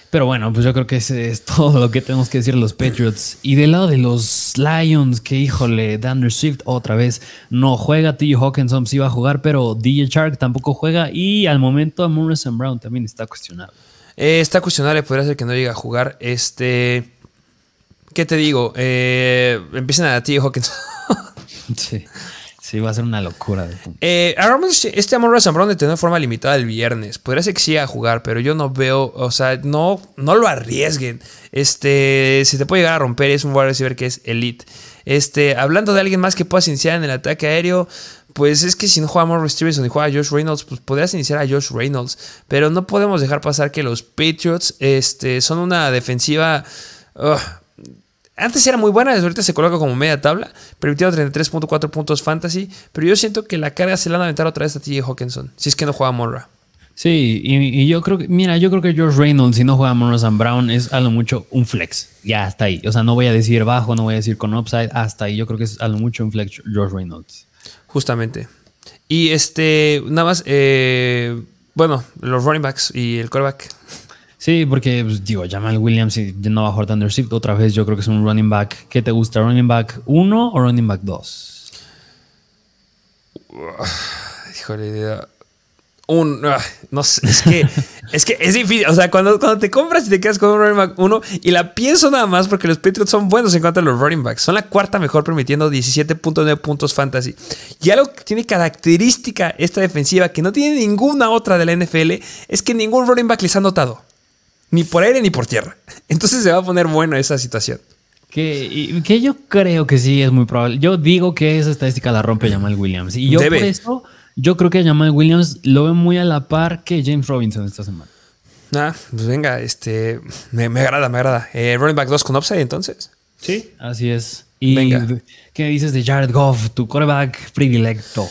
Pero bueno, pues yo creo que ese es todo lo que tenemos que decir los Patriots. Y del lado de los Lions, que híjole, Dander Swift otra vez no juega. T. Hawkinson sí va a jugar, pero DJ Shark tampoco juega. Y al momento Morrison Brown también está cuestionado. Eh, está cuestionable, podría ser que no llegue a jugar. Este. ¿Qué te digo? Eh, empiezan a T. Hawkinson. (laughs) sí. Sí, va a ser una locura. Eh, este Amon Ross Brown de tener forma limitada el viernes. Podría ser que a jugar, pero yo no veo, o sea, no, no lo arriesguen. Este, si te puede llegar a romper, es un wide receiver que es elite. Este, hablando de alguien más que puedas iniciar en el ataque aéreo, pues es que si no juega Morris Stevenson y juega Josh Reynolds, pues podrías iniciar a Josh Reynolds. Pero no podemos dejar pasar que los Patriots este, son una defensiva. Antes era muy buena, ahorita se coloca como media tabla, permitiendo 33.4 puntos fantasy, pero yo siento que la carga se la van a aventar otra vez a TJ Hawkinson, si es que no juega Monra. Sí, y, yo creo que, mira, yo creo que George Reynolds, si no juega Monroe and Brown, es a lo mucho un flex. Ya hasta ahí. O sea, no voy a decir bajo, no voy a decir con upside, hasta ahí. Yo creo que es a lo mucho un flex George Reynolds. Justamente. Y este, nada más, eh, bueno, los running backs y el quarterback. Sí, porque pues, digo, Jamal Williams no va Thunder otra vez. Yo creo que es un running back. ¿Qué te gusta? ¿Running back 1 o running back 2? (sighs) Híjole, un. No sé, es que, (laughs) es que es difícil. O sea, cuando, cuando te compras y te quedas con un running back 1, y la pienso nada más porque los Patriots son buenos en cuanto a los running backs. Son la cuarta mejor, permitiendo 17.9 puntos fantasy. Y algo que tiene característica esta defensiva que no tiene ninguna otra de la NFL es que ningún running back les ha notado. Ni por aire ni por tierra. (laughs) Entonces se va a poner bueno esa situación. Que, que yo creo que sí es muy probable. Yo digo que esa estadística la rompe Jamal Williams. Y yo por eso, yo creo que Jamal Williams lo ve muy a la par que James Robinson esta semana. Ah, pues venga, este. Me, agrada, me agrada. Eh, running back 2 con upside entonces. Sí. Así es. Y ¿qué dices de Jared Goff, tu quarterback predilecto?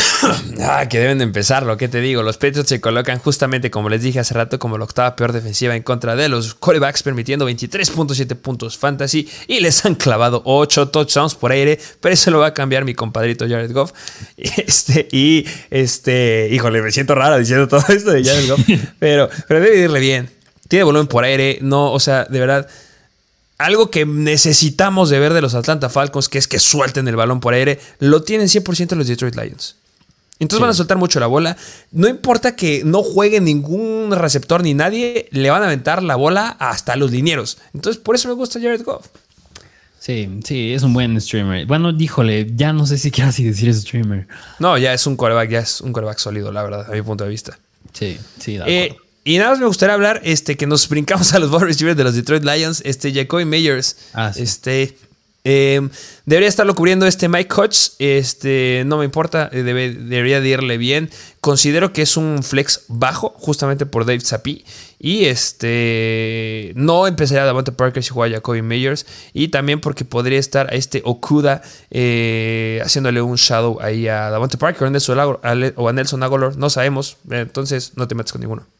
(coughs) ah, que deben de empezar, lo que te digo. Los Patriots se colocan justamente, como les dije hace rato, como la octava peor defensiva en contra de los quarterbacks, permitiendo 23.7 puntos fantasy y les han clavado 8 touchdowns por aire, pero eso lo va a cambiar mi compadrito Jared Goff. (laughs) Este, y este, híjole, me siento raro diciendo todo esto de Jared Goff, (laughs) pero, pero debe irle bien. Tiene volumen por aire, no, o sea, de verdad algo que necesitamos de ver de los Atlanta Falcons, que es que suelten el balón por aire, lo tienen 100% los Detroit Lions. Entonces van a soltar mucho la bola. No importa que no juegue ningún receptor ni nadie, le van a aventar la bola hasta los linieros. Entonces por eso me gusta Jared Goff. Sí, sí, es un buen streamer. Bueno, díjole, ya no sé si quiero así decir streamer. No, ya es un quarterback, ya es un quarterback sólido, la verdad, a mi punto de vista. Sí, sí, eh, y nada más me gustaría hablar, este, que nos brincamos (laughs) a los wide receivers de los Detroit Lions, este, Jacoby Meyers. Ah, este, em, debería estarlo cubriendo este Mike Hodge. Este, no me importa, eh, debería de irle bien. Considero que es un flex bajo, justamente por Dave Zappi. Y este, no empezaría a Davante Parker si juega Jacoby Meyers. Y también porque podría estar a este Okuda eh, haciéndole un shadow ahí a Davante Parker o a Nelson Aguilar. No sabemos, entonces no te metas con ninguno.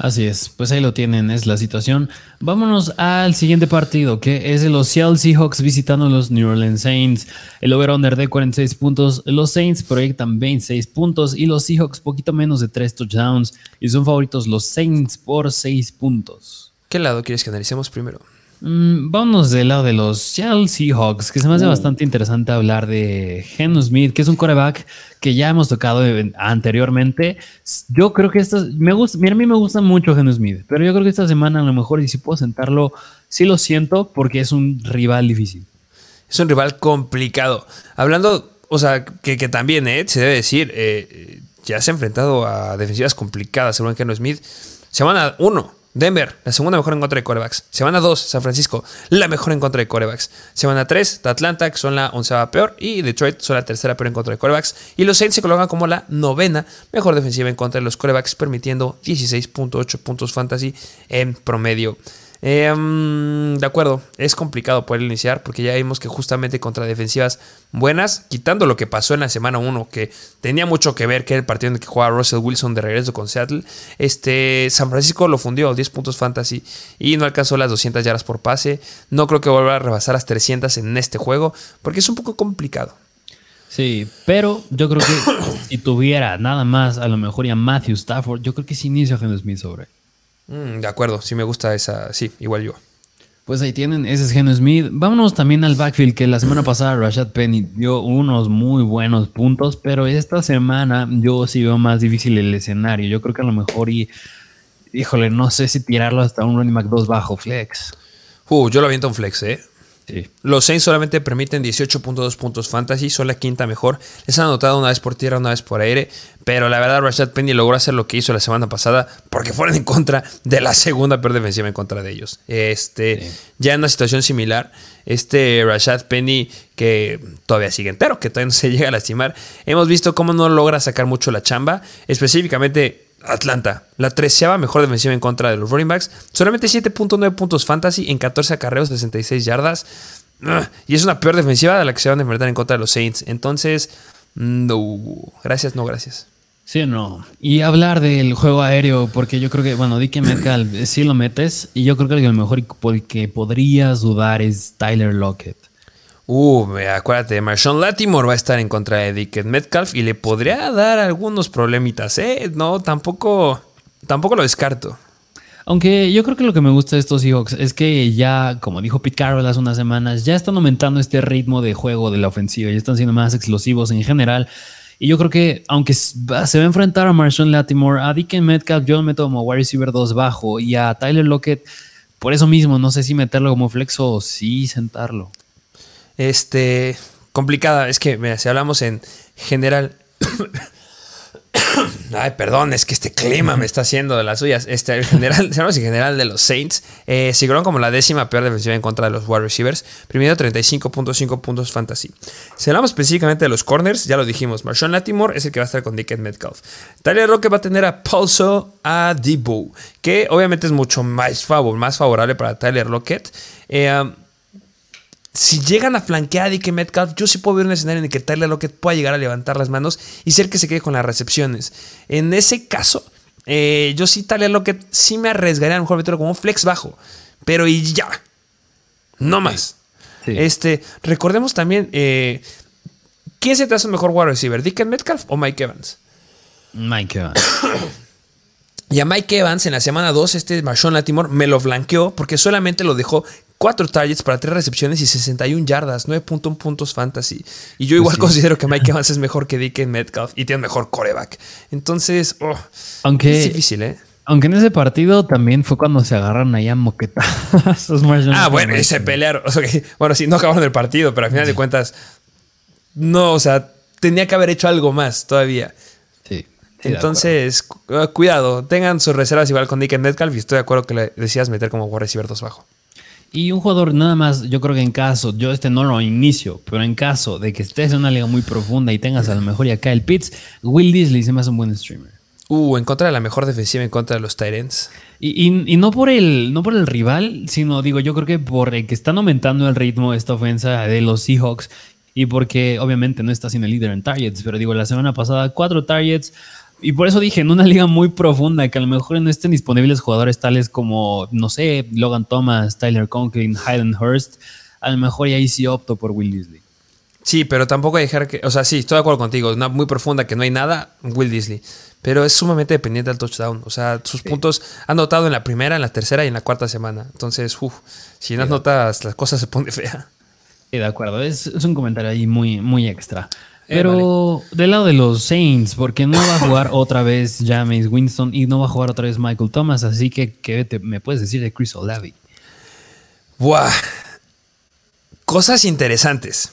Así es, pues ahí lo tienen, es la situación. Vámonos al siguiente partido, que es los Seattle Seahawks visitando a los New Orleans Saints. El over-under de 46 puntos, los Saints proyectan 26 puntos y los Seahawks poquito menos de 3 touchdowns. Y son favoritos los Saints por 6 puntos. ¿Qué lado quieres que analicemos primero? Mm, vámonos del lado de los Seattle Seahawks, que se me hace uh. bastante interesante hablar de Geno Smith, que es un coreback que ya hemos tocado anteriormente. Yo creo que esto me gusta, mira, a mí me gusta mucho Geno Smith, pero yo creo que esta semana a lo mejor, y si puedo sentarlo, sí lo siento porque es un rival difícil. Es un rival complicado. Hablando, o sea, que, también, eh, se debe decir, eh, ya se ha enfrentado a defensivas complicadas, según Geno Smith. Semana 1, Denver, la segunda mejor en contra de corebacks. Semana 2, San Francisco, la mejor en contra de corebacks. Semana 3, Atlanta, que son la onceava peor. Y Detroit son la tercera peor en contra de corebacks. Y los Saints se colocan como la novena mejor defensiva en contra de los corebacks, permitiendo 16.8 puntos fantasy en promedio. Em, de acuerdo, es complicado poder iniciar porque ya vimos que justamente contra defensivas buenas, quitando lo que pasó en la semana 1, que tenía mucho que ver que era el partido en el que jugaba Russell Wilson de regreso con Seattle, este, San Francisco lo fundió, 10 puntos fantasy y no alcanzó las 200 yardas por pase. No creo que vuelva a rebasar las 300 en este juego porque es un poco complicado. Sí, pero yo creo que (coughs) si tuviera nada más, a lo mejor ya Matthew Stafford, yo creo que sí inicia a Smith sobre. Mm, de acuerdo, sí me gusta esa, sí, igual yo. Pues ahí tienen, ese es Geno Smith. Vámonos también al backfield, que la semana pasada Rashad Penny dio unos muy buenos puntos, pero esta semana yo sí veo más difícil el escenario. Yo creo que a lo mejor y, híjole, no sé si tirarlo hasta un running back 2 bajo flex. Uh, yo lo aviento un flex, ¿eh? Los Saints solamente permiten 18.2 puntos fantasy, son la quinta mejor. Les han anotado una vez por tierra, una vez por aire. Pero la verdad, Rashad Penny logró hacer lo que hizo la semana pasada porque fueron en contra de la segunda peor defensiva en contra de ellos. Este, Ya en una situación similar, este Rashad Penny, que todavía sigue entero, que todavía no se (laughs) llega a lastimar, hemos visto cómo no logra sacar mucho la chamba. Específicamente Atlanta, la treceava mejor defensiva en contra de los running backs. Solamente 7.9 puntos fantasy en 14 acarreos, 66 yardas. Y es una peor defensiva de la que se van a enfrentar en contra de los Saints. Entonces, no. Gracias, no, gracias. Sí o no. Y hablar del juego aéreo, porque yo creo que, bueno, Dickie Metcalf sí lo metes. Y yo creo que el mejor que podrías dudar es Tyler Lockett. Uh, acuérdate, Marshawn Latimore va a estar en contra de Dickett Metcalf y le podría dar algunos problemitas, ¿eh? No, tampoco, tampoco lo descarto. Aunque yo creo que lo que me gusta de estos Seahawks es que ya, como dijo Pete Carroll hace unas semanas, ya están aumentando este ritmo de juego de la ofensiva, ya están siendo más explosivos en general. Y yo creo que, aunque se va a enfrentar a Marshawn Latimore, a Dickett Metcalf, yo lo meto como wide receiver 2 bajo y a Tyler Lockett, por eso mismo, no sé si meterlo como flexo o sí sentarlo. Este, complicada. Es que, si hablamos en general. (coughs) Ay, perdón, es que este clima me está haciendo de las suyas. Este, en general, en general de los Saints, eh, siguieron como la décima peor defensiva en contra de los wide receivers, primero 35.5 puntos fantasy. Si hablamos específicamente de los corners, ya lo dijimos, Marshawn Latimore es el que va a estar con Dickett Metcalf. Tyler Roque va a tener a Pulso a Debo, que obviamente es mucho más, más favorable para Tyler Lockett. Eh, um, si llegan a flanquear a Dike Metcalf, yo sí puedo ver un escenario en el que Tyler Lockett pueda llegar a levantar las manos y ser que se quede con las recepciones. En ese caso, eh, yo sí, Tyler Lockett, sí me arriesgaría a lo mejor meterlo como un flex bajo. Pero y ya. No más. Este, recordemos también, eh, ¿quién se te hace un mejor wide receiver? ¿Dick Metcalf o Mike Evans? Mike Evans. Y a Mike Evans en la semana 2, este Marshawn Latimore me lo blanqueó porque solamente lo dejó 4 targets para 3 recepciones y 61 yardas, 9.1 puntos fantasy. Y yo igual considero que Mike Evans es mejor que DK Metcalf y tiene mejor coreback. Entonces, oh, Aunque, es difícil, ¿eh? Aunque en ese partido también fue cuando se agarraron allá moquetazos. (laughs) ah, bueno, y se pelearon. (laughs) bueno, sí, no acabaron el partido, pero al final de cuentas, no, o sea, tenía que haber hecho algo más todavía. Sí. Entonces, cuidado, tengan sus reservas igual con Dick Metcalf y estoy de acuerdo que le decías meter como wide receiver 2 bajo. Y un jugador nada más, yo creo que en caso, yo este no lo inicio, pero en caso de que estés en una liga muy profunda y tengas a lo mejor y acá el Pitts, Will Disley se me hace un buen streamer. Uh, en contra de la mejor defensiva, en contra de los Tyrants. Y, y, no, por el, no por el rival, sino digo, yo creo que por el que están aumentando el ritmo de esta ofensa de los Seahawks y porque obviamente no está siendo el líder en targets, pero digo, la semana pasada cuatro targets, y por eso dije, en una liga muy profunda, que a lo mejor no estén disponibles jugadores tales como, no sé, Logan Thomas, Tyler Conklin, Hayden Hurst, a lo mejor ahí sí opto por Will Disley. Sí, pero tampoco hay dejar que. O sea, sí, estoy de acuerdo contigo. Una muy profunda que no hay nada, Will Disley. Pero es sumamente dependiente del touchdown. O sea, sus puntos han notado en la primera, en la tercera y en la cuarta semana. Entonces, uff, si no notas, las cosas se ponen fea. Sí, de acuerdo. Es, un comentario ahí muy, muy extra. Eh, pero del lado de los Saints, porque no va a jugar (laughs) otra vez James Winston y no va a jugar otra vez Michael Thomas. Así que, ¿qué me puedes decir de Chris Olavi? Buah. Cosas interesantes.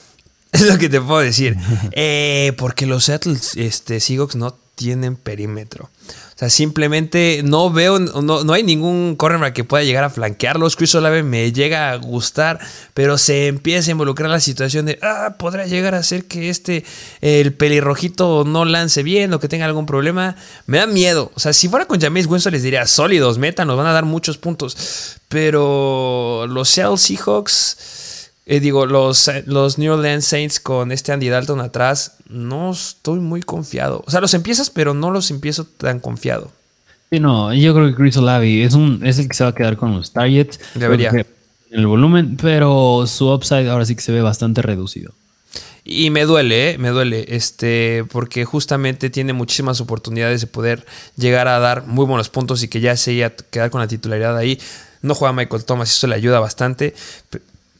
Es lo que te puedo decir. (laughs) Eh, porque los Seattle este, Seahawks no tienen perímetro. O sea, simplemente no veo, no, hay ningún cornerback que pueda llegar a flanquearlos. Chris Olave me llega a gustar, pero se empieza a involucrar la situación de, ah, podrá llegar a ser que este, el pelirrojito no lance bien o que tenga algún problema. Me da miedo. O sea, si fuera con James Winston les diría, sólidos, meta, nos van a dar muchos puntos. Pero los Seattle Seahawks eh, digo, los, los New Orleans Saints con este Andy Dalton atrás, no estoy muy confiado. O sea, los empiezas, pero no los empiezo tan confiado. Sí, no, yo creo que Chris Olavi es, un, es el que se va a quedar con los targets. Debería. En el volumen, pero su upside ahora sí que se ve bastante reducido. Y me duele, ¿eh? me duele, este, porque justamente tiene muchísimas oportunidades de poder llegar a dar muy buenos puntos y que ya se iba a quedar con la titularidad ahí. No juega Michael Thomas, eso le ayuda bastante.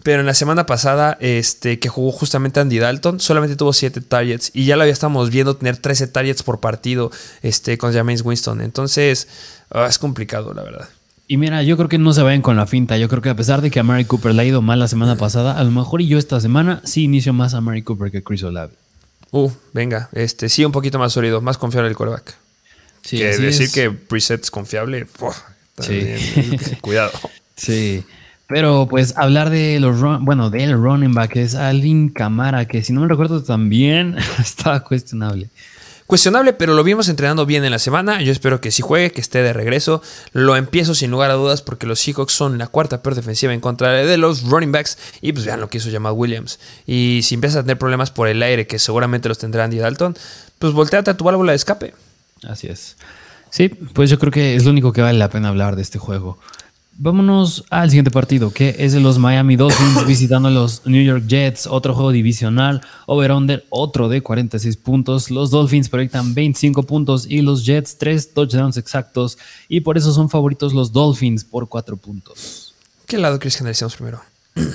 Pero en la semana pasada, este, que jugó justamente Andy Dalton, solamente tuvo 7 targets. Y ya lo estamos viendo tener 13 targets por partido este, con James Winston. Entonces, ah, es complicado, la verdad. Y mira, yo creo que no se vayan con la finta. Yo creo que a pesar de que a Mary Cooper le ha ido mal la semana pasada, a lo mejor y yo esta semana sí inicio más a Mary Cooper que Chris Olave. Uh, venga, este, sí, un poquito más sólido, más confiable el coreback. Sí, que decir que preset es confiable, sí. (laughs) cuidado. Sí. Pero pues hablar de los bueno, del running back es Alvin Camara, que si no me recuerdo también (laughs) estaba cuestionable. Cuestionable, pero lo vimos entrenando bien en la semana. Yo espero que si juegue, que esté de regreso. Lo empiezo sin lugar a dudas porque los Seahawks son la cuarta peor defensiva en contra de los running backs. Y pues vean lo que hizo Jamal Williams. Y si empiezas a tener problemas por el aire, que seguramente los tendrá Andy Dalton, pues volteate a tu válvula de escape. Así es. Sí, pues yo creo que es lo único que vale la pena hablar de este juego. Vámonos al siguiente partido, que es de los Miami Dolphins (coughs) visitando a los New York Jets, otro juego divisional, over-under, otro de 46 puntos. Los Dolphins proyectan 25 puntos y los Jets 3 touchdowns exactos y por eso son favoritos los Dolphins por 4 puntos. ¿Qué lado crees que analicemos primero?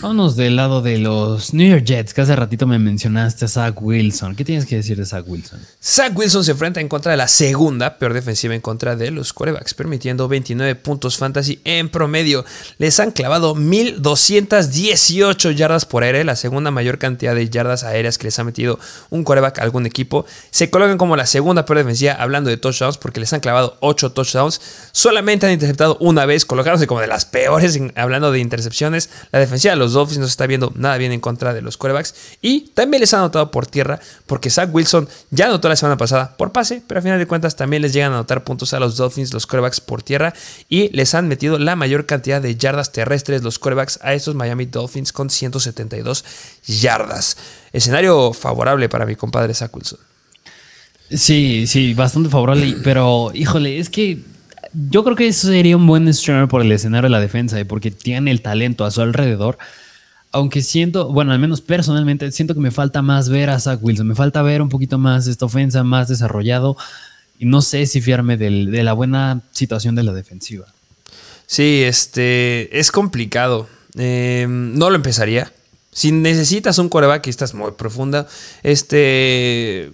Vámonos del lado de los New York Jets, que hace ratito me mencionaste a Zach Wilson. ¿Qué tienes que decir de Zach Wilson? Zach Wilson se enfrenta en contra de la segunda peor defensiva en contra de los quarterbacks, permitiendo 29 puntos fantasy en promedio. Les han clavado 1218 yardas por aire, la segunda mayor cantidad de yardas aéreas que les ha metido un quarterback a algún equipo. Se colocan como la segunda peor defensiva hablando de touchdowns porque les han clavado 8 touchdowns. Solamente han interceptado una vez, colocándose como de las peores hablando de intercepciones. La defensiva los Dolphins no se está viendo nada bien en contra de los corebacks. Y también les han anotado por tierra, porque Zach Wilson ya anotó la semana pasada por pase, pero a final de cuentas también les llegan a anotar puntos a los Dolphins, los corebacks por tierra. Y les han metido la mayor cantidad de yardas terrestres los corebacks a estos Miami Dolphins con 172 yardas. Escenario favorable para mi compadre Zach Wilson. Sí, sí, bastante favorable, pero híjole, es que yo creo que eso sería un buen streamer por el escenario de la defensa y porque tiene el talento a su alrededor. Aunque siento, bueno, al menos personalmente, siento que me falta más ver a Zach Wilson. Me falta ver un poquito más esta ofensa, más desarrollado. Y no sé si fiarme de la buena situación de la defensiva. Sí, este es complicado. Eh, no lo empezaría. Si necesitas un coreback y estás muy profunda, este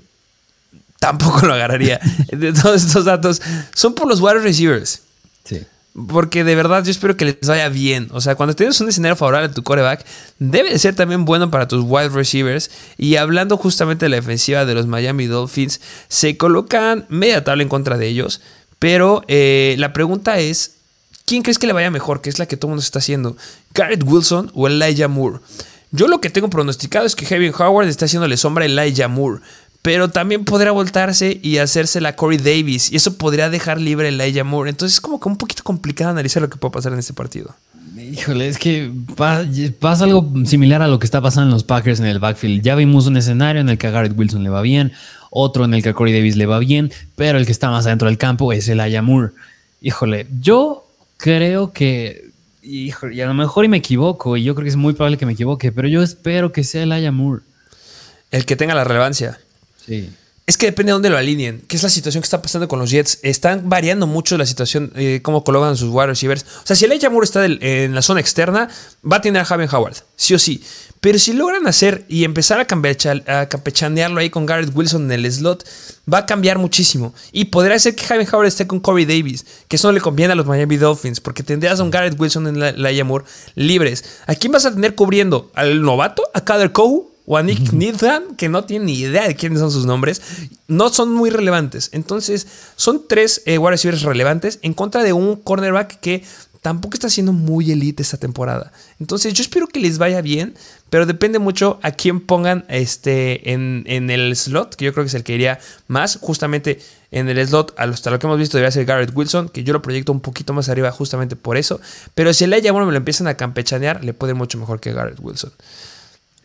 tampoco lo agarraría. de todos estos datos son por los wide receivers. Sí. Porque de verdad yo espero que les vaya bien. O sea, cuando tienes un escenario favorable a tu coreback, debe de ser también bueno para tus wide receivers. Y hablando justamente de la defensiva de los Miami Dolphins, se colocan media tabla en contra de ellos. Pero eh, la pregunta es, ¿quién crees que le vaya mejor? Que es la que todo el mundo está haciendo. ¿Garrett Wilson o Elijah Moore? Yo lo que tengo pronosticado es que Kevin Howard está haciéndole sombra a Elijah Moore pero también podría voltarse y hacerse la Corey Davis. Y eso podría dejar libre a Elijah Moore. Entonces es como que un poquito complicado analizar lo que puede pasar en este partido. Híjole, es que pasa algo similar a lo que está pasando en los Packers en el backfield. Ya vimos un escenario en el que a Garrett Wilson le va bien, otro en el que a Corey Davis le va bien, pero el que está más adentro del campo es el Moore. Híjole, yo creo que, híjole, y a lo mejor y me equivoco, y yo creo que es muy probable que me equivoque, pero yo espero que sea el Moore. El que tenga la relevancia. Es que depende de dónde lo alineen. ¿Qué es la situación que está pasando con los Jets? Están variando mucho la situación, eh, cómo colocan sus wide receivers. O sea, si el Moore está en la zona externa, va a tener a Javier Howard, sí o sí. Pero si logran hacer y empezar a, campechanearlo ahí con Garrett Wilson en el slot, va a cambiar muchísimo. Y podría ser que Javier Howard esté con Corey Davis, que eso no le conviene a los Miami Dolphins, porque tendrías a un Garrett Wilson en la, la Moore libres. ¿A quién vas a tener cubriendo? ¿Al novato? ¿A Kader Cohu? O a Nick Needham, que no tiene ni idea de quiénes son sus nombres, no son muy relevantes. Entonces, son tres eh, wide receivers relevantes en contra de un cornerback que tampoco está siendo muy elite esta temporada. Entonces, yo espero que les vaya bien, pero depende mucho a quién pongan este, en, el slot, que yo creo que es el que iría más. Justamente en el slot, hasta lo que hemos visto, debería ser Garrett Wilson, que yo lo proyecto un poquito más arriba justamente por eso. Pero si el Aya bueno me lo empiezan a campechanear, le puede ir mucho mejor que Garrett Wilson.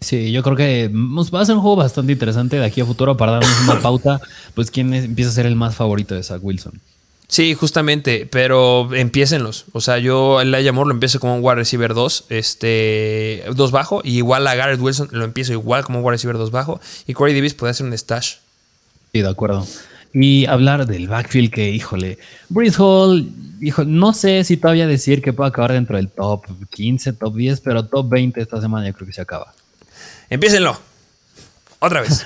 Sí, yo creo que va a ser un juego bastante interesante de aquí a futuro para darnos una pauta, pues quién empieza a ser el más favorito de Zach Wilson. Sí, justamente, pero empiécenlos. O sea, yo el Amor lo empiezo como un wide receiver 2, este, 2 bajo, y igual a Garrett Wilson lo empiezo igual como un wide receiver 2 bajo, y Corey Davis puede hacer un stash. Sí, de acuerdo. Y hablar del backfield que, híjole, Breeze Hall, hijo, no sé si todavía decir que puede acabar dentro del top 15, top 10, pero top 20 esta semana yo creo que se acaba. Empiécenlo. Otra vez.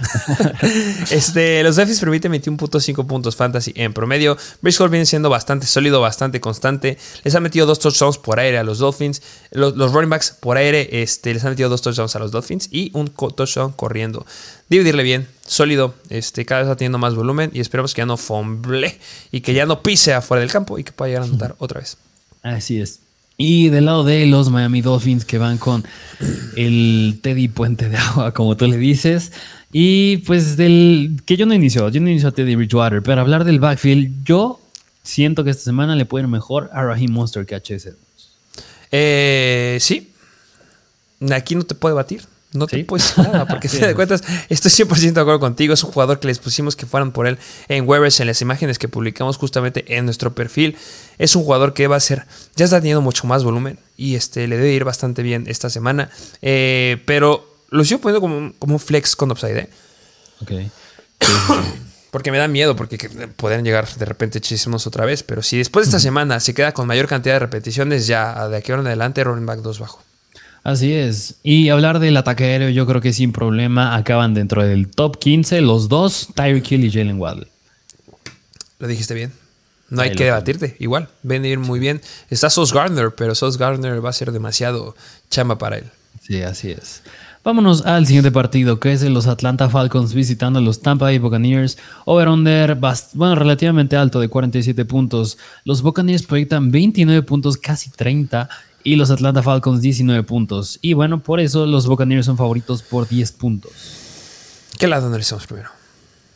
(laughs) este, los Dolphins permiten 21.5 puntos fantasy en promedio. Bridge viene siendo bastante sólido, bastante constante. Les han metido dos touchdowns por aire a los Dolphins. Los, running backs por aire este, les han metido dos touchdowns a los Dolphins y un touchdown corriendo. Dividirle bien, sólido. Este, cada vez va teniendo más volumen y esperamos que ya no fomble y que ya no pise afuera del campo y que pueda llegar a anotar (laughs) otra vez. Así es. Y del lado de los Miami Dolphins que van con el Teddy Puente de Agua, (laughs) como tú le dices. Y pues del que yo no inicio, yo no inicio a Teddy Bridgewater, pero hablar del backfield, yo siento que esta semana le puede ir mejor a Raheem Monster que a Chase Eh, sí. Aquí no te puede batir. No te puedes nada, porque si (laughs) te cuentas, estoy 100% de acuerdo contigo. Es un jugador que les pusimos que fueran por él en Weber's, en las imágenes que publicamos justamente en nuestro perfil. Es un jugador que va a ser, ya está teniendo mucho más volumen y este, le debe ir bastante bien esta semana. Eh, pero lo sigo poniendo como, como un flex con upside. ¿eh? Ok. (coughs) porque me da miedo, porque pueden llegar de repente chismos otra vez. Pero si después de esta semana se queda con mayor cantidad de repeticiones, ya de aquí en adelante, running back 2 bajo. Así es. Y hablar del ataque aéreo, yo creo que sin problema acaban dentro del top 15 los dos, Tyreek Hill y Jalen Waddle. Lo dijiste bien. No hay que debatirte. Igual, ven a ir muy bien. Está Sos Gardner, pero Sos Gardner va a ser demasiado chamba para él. Sí, así es. Vámonos al siguiente partido, que es de los Atlanta Falcons visitando a los Tampa Bay Buccaneers. Over-under, bueno, relativamente alto de 47 puntos. Los Buccaneers proyectan 29 puntos, casi 30 y los Atlanta Falcons 19 puntos. Y bueno, por eso los Buccaneers son favoritos por 10 puntos. ¿Qué lado analizamos primero?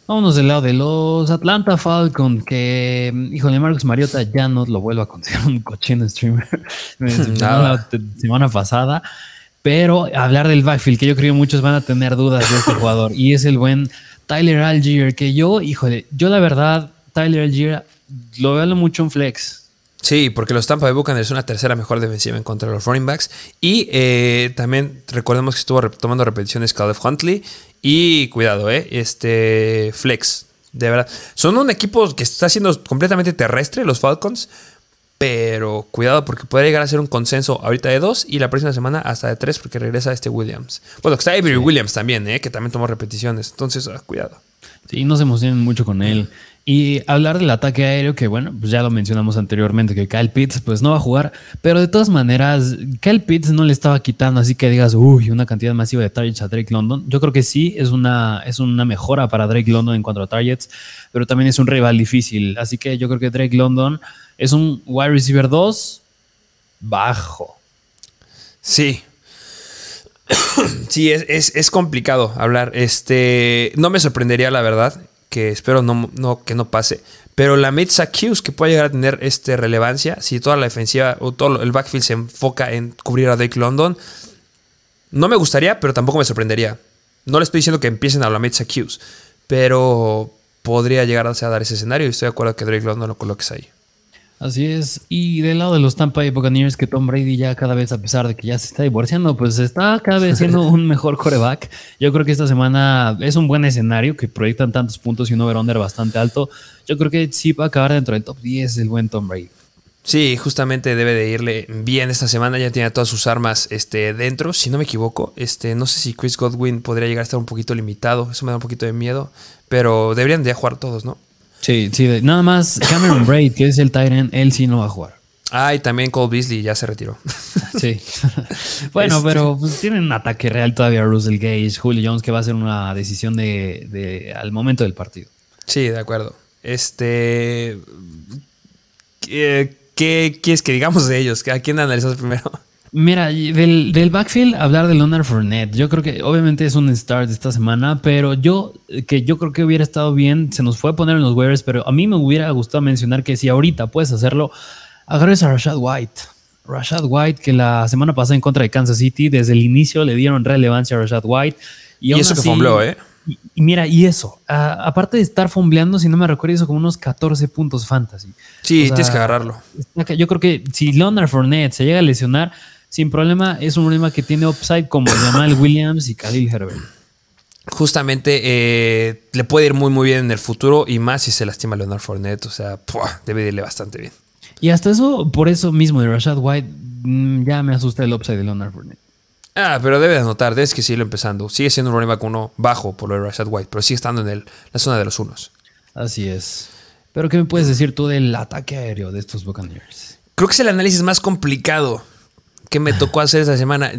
Vámonos del lado de los Atlanta Falcons, que, híjole, Marcos Mariota ya no lo vuelvo a considerar un cochino streamer. (laughs) la semana pasada. Pero hablar del backfield, que yo creo que muchos van a tener dudas de este jugador, y es el buen Tyler Algier, que yo, híjole, yo la verdad, Tyler Algier lo veo mucho en flex. Sí, porque los Tampa Bay Buccaneers son la tercera mejor defensiva en contra de los running backs. Y eh, también recordemos que estuvo tomando repeticiones Caleb Huntley. Y cuidado, eh, este Flex. De verdad. Son un equipo que está siendo completamente terrestre, los Falcons. Pero cuidado porque puede llegar a ser un consenso ahorita de dos y la próxima semana hasta de tres porque regresa este Williams. Bueno, está Avery Williams también, eh, que también tomó repeticiones. Entonces, ah, cuidado. Sí, no se emocionen mucho con él. Y hablar del ataque aéreo, que bueno, pues ya lo mencionamos anteriormente, que Kyle Pitts pues no va a jugar, pero de todas maneras, Kyle Pitts no le estaba quitando, así que digas, uy, una cantidad masiva de targets a Drake London. Yo creo que sí, es una, es una mejora para Drake London en cuanto a targets, pero también es un rival difícil. Así que yo creo que Drake London es un wide receiver 2 bajo. Sí, (coughs) sí, es, es, complicado hablar. Este, no me sorprendería, la verdad, que espero no, que no pase. Pero la Mitza Hughes que puede llegar a tener este relevancia, si toda la defensiva o todo el backfield se enfoca en cubrir a Drake London, no me gustaría, pero tampoco me sorprendería. No le estoy diciendo que empiecen a la Mitza Hughes, pero podría llegar a dar ese escenario y estoy de acuerdo que Drake London lo coloques ahí. Así es. Y del lado de los Tampa Bay Buccaneers, que Tom Brady ya cada vez, a pesar de que ya se está divorciando, pues está cada vez siendo (laughs) un mejor coreback. Yo creo que esta semana es un buen escenario que proyectan tantos puntos y un over-under bastante alto. Yo creo que sí va a acabar dentro del top 10 el buen Tom Brady. Sí, justamente debe de irle bien esta semana. Ya tiene todas sus armas este, dentro, si no me equivoco. Este, no sé si Chris Godwin podría llegar a estar un poquito limitado. Eso me da un poquito de miedo. Pero deberían de jugar todos, ¿no? Sí, sí. Nada más Cameron (coughs) Braid, que es el Tyrant, él sí no va a jugar. Ah, y también Cole Beasley ya se retiró. (laughs) Sí. (laughs) bueno, este pero pues, tienen un ataque real todavía Russell Gage, Julio Jones, que va a ser una decisión de, al momento del partido. Sí, de acuerdo. Este. ¿Qué, quieres que digamos de ellos? ¿A quién analizamos primero? Mira, del, del, backfield, hablar de Leonard Fournette. Yo creo que obviamente es un start de esta semana, pero yo, que yo creo que hubiera estado bien, se nos fue a poner en los waivers, pero a mí me hubiera gustado mencionar que si ahorita puedes hacerlo, agarres a Rashad White. Rashad White, que la semana pasada en contra de Kansas City, desde el inicio le dieron relevancia a Rashad White. Y, eso que fombleó, ¿eh? Y, mira, y eso, aparte de estar fombleando, si no me recuerdo, hizo como unos 14 puntos fantasy. Sí, tienes que agarrarlo. Yo creo que si Leonard Fournette se llega a lesionar, sin problema, es un problema que tiene upside como (coughs) Jamal Williams y Khalil Herbert. Justamente eh, le puede ir muy muy bien en el futuro y más si se lastima Leonard Fournette, o sea, debe irle bastante bien. Y hasta eso, por eso mismo de Rashad White, mm, ya me asusta el upside de Leonard Fournette. Ah, pero debe de anotar, debes que seguirlo empezando. Sigue siendo un running back uno bajo por lo de Rashad White, pero sigue estando en el, la zona de los unos. Así es. Pero, ¿qué me puedes decir tú del ataque aéreo de estos Buccaneers? Creo que es el análisis más complicado que me tocó hacer esta semana.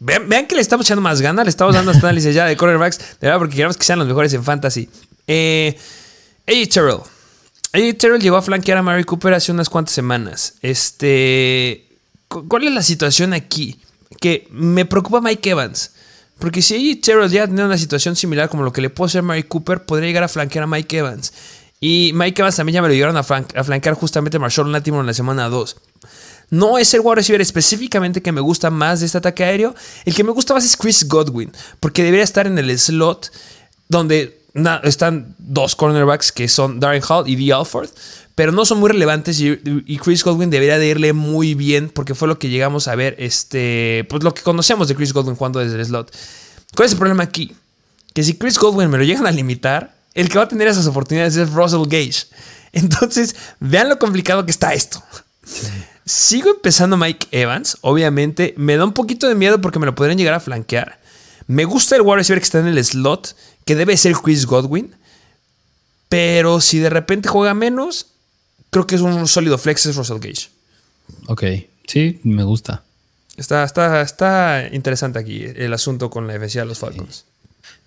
Vean, que le estamos echando más ganas, le estamos dando hasta análisis ya de cornerbacks, de verdad, porque queremos que sean los mejores en fantasy. Eh, AJ Terrell. AJ Terrell llegó a flanquear a Mary Cooper hace unas cuantas semanas. Este. ¿Cuál es la situación aquí? que me preocupa Mike Evans. Porque si Terrell ya tiene una situación similar como lo que le puede hacer Mary Cooper, podría llegar a flanquear a Mike Evans. Y Mike Evans también ya me lo llegaron a, flanquear justamente Marshall Latimer en la semana 2. No es el wide receiver específicamente que me gusta más de este ataque aéreo. El que me gusta más es Chris Godwin, porque debería estar en el slot donde están dos cornerbacks que son Darren Hall y Dee Alford pero no son muy relevantes y, Chris Godwin debería de irle muy bien porque fue lo que llegamos a ver, este, pues lo que conocemos de Chris Godwin jugando desde el slot. ¿Cuál es el problema aquí? Que si Chris Godwin me lo llegan a limitar, el que va a tener esas oportunidades es Russell Gage. Entonces, vean lo complicado que está esto. Sigo empezando Mike Evans, obviamente. Me da un poquito de miedo porque me lo podrían llegar a flanquear. Me gusta el wide receiver que está en el slot, que debe ser Chris Godwin. Pero si de repente juega menos, creo que es un sólido flex, es Russell Gage. Ok, sí, me gusta. Está, está, está interesante aquí el asunto con la defensiva de los Falcons.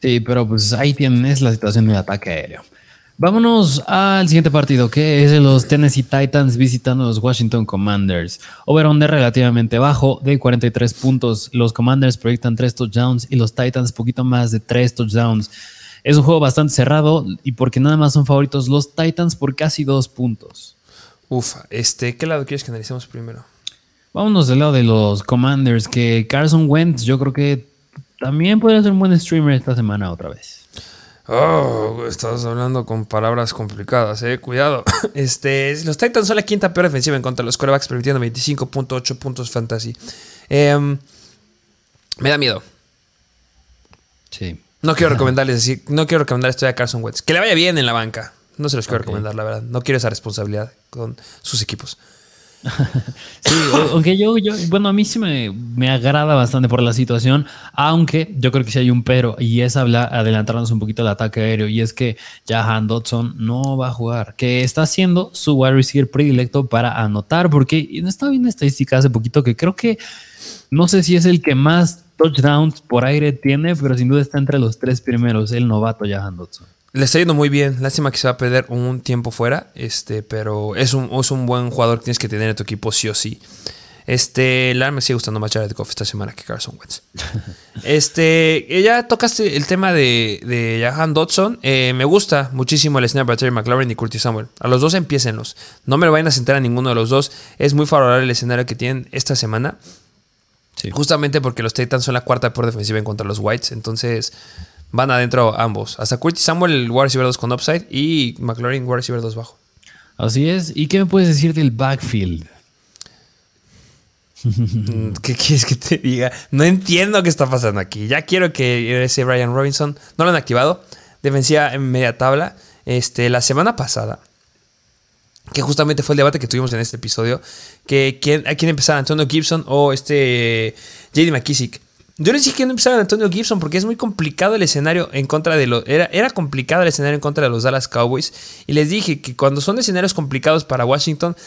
Sí. pero pues ahí tienes la situación del ataque aéreo. Vámonos al siguiente partido, que es de los Tennessee Titans visitando a los Washington Commanders. Over-under relativamente bajo de 43 puntos. Los Commanders proyectan 3 touchdowns y los Titans poquito más de 3 touchdowns. Es un juego bastante cerrado y porque nada más son favoritos los Titans por casi 2 puntos. Ufa, este, ¿qué lado quieres que analicemos primero? Vámonos del lado de los Commanders, que Carson Wentz yo creo que también podría ser un buen streamer esta semana otra vez. Oh, estás hablando con palabras complicadas, eh. Cuidado. (coughs) Este, los Titans son la quinta peor defensiva en contra de los quarterbacks, permitiendo 25.8 puntos fantasy. Em, me da miedo. Sí. No quiero (laughs) recomendarles decir, no quiero recomendar esto a Carson Wentz. Que le vaya bien en la banca. No se los quiero recomendar, la verdad. No quiero esa responsabilidad con sus equipos. (laughs) sí, aunque yo, yo, bueno, a mí sí me, me, agrada bastante por la situación, aunque yo creo que sí hay un pero, y es hablar, adelantarnos un poquito al ataque aéreo, y es que Jahan Dodson no va a jugar, que está siendo su wide receiver predilecto para anotar, porque estaba viendo estadística hace poquito que creo que no sé si es el que más touchdowns por aire tiene, pero sin duda está entre los tres primeros, el novato Jahan Dodson. Le está yendo muy bien. Lástima que se va a perder un tiempo fuera. Este, pero es un, es un buen jugador que tienes que tener en tu equipo sí o sí. Este, la me sigue gustando más Jared Goff esta semana que Carson Wentz. (laughs) este, ya tocaste el tema de, de Jahan Dodson. Eh, me gusta muchísimo el snap de Terry McLaurin y Curtis Samuel. A los dos empiecenlos. No me lo vayan a sentar a ninguno de los dos. Es muy favorable el escenario que tienen esta semana. Justamente porque los Titans son la cuarta por defensiva en contra de los Whites. Entonces, van adentro ambos. Hasta Curtis Samuel, War receiver 2 con upside y McLaurin, War receiver 2 bajo. Así es. ¿Y qué me puedes decir del backfield? Mm, ¿Qué quieres que te diga? No entiendo qué está pasando aquí. Ya quiero que ese Brian Robinson. No lo han activado. Defensiva en media tabla. Este, la semana pasada. Que justamente fue el debate que tuvimos en este episodio. Que quién, a quién empezar, Antonio Gibson o este JD McKissick. Yo les dije que no empezara Antonio Gibson porque es muy complicado el escenario en contra de los. Era, era complicado el escenario en contra de los Dallas Cowboys. Y les dije que cuando son escenarios complicados para Washington,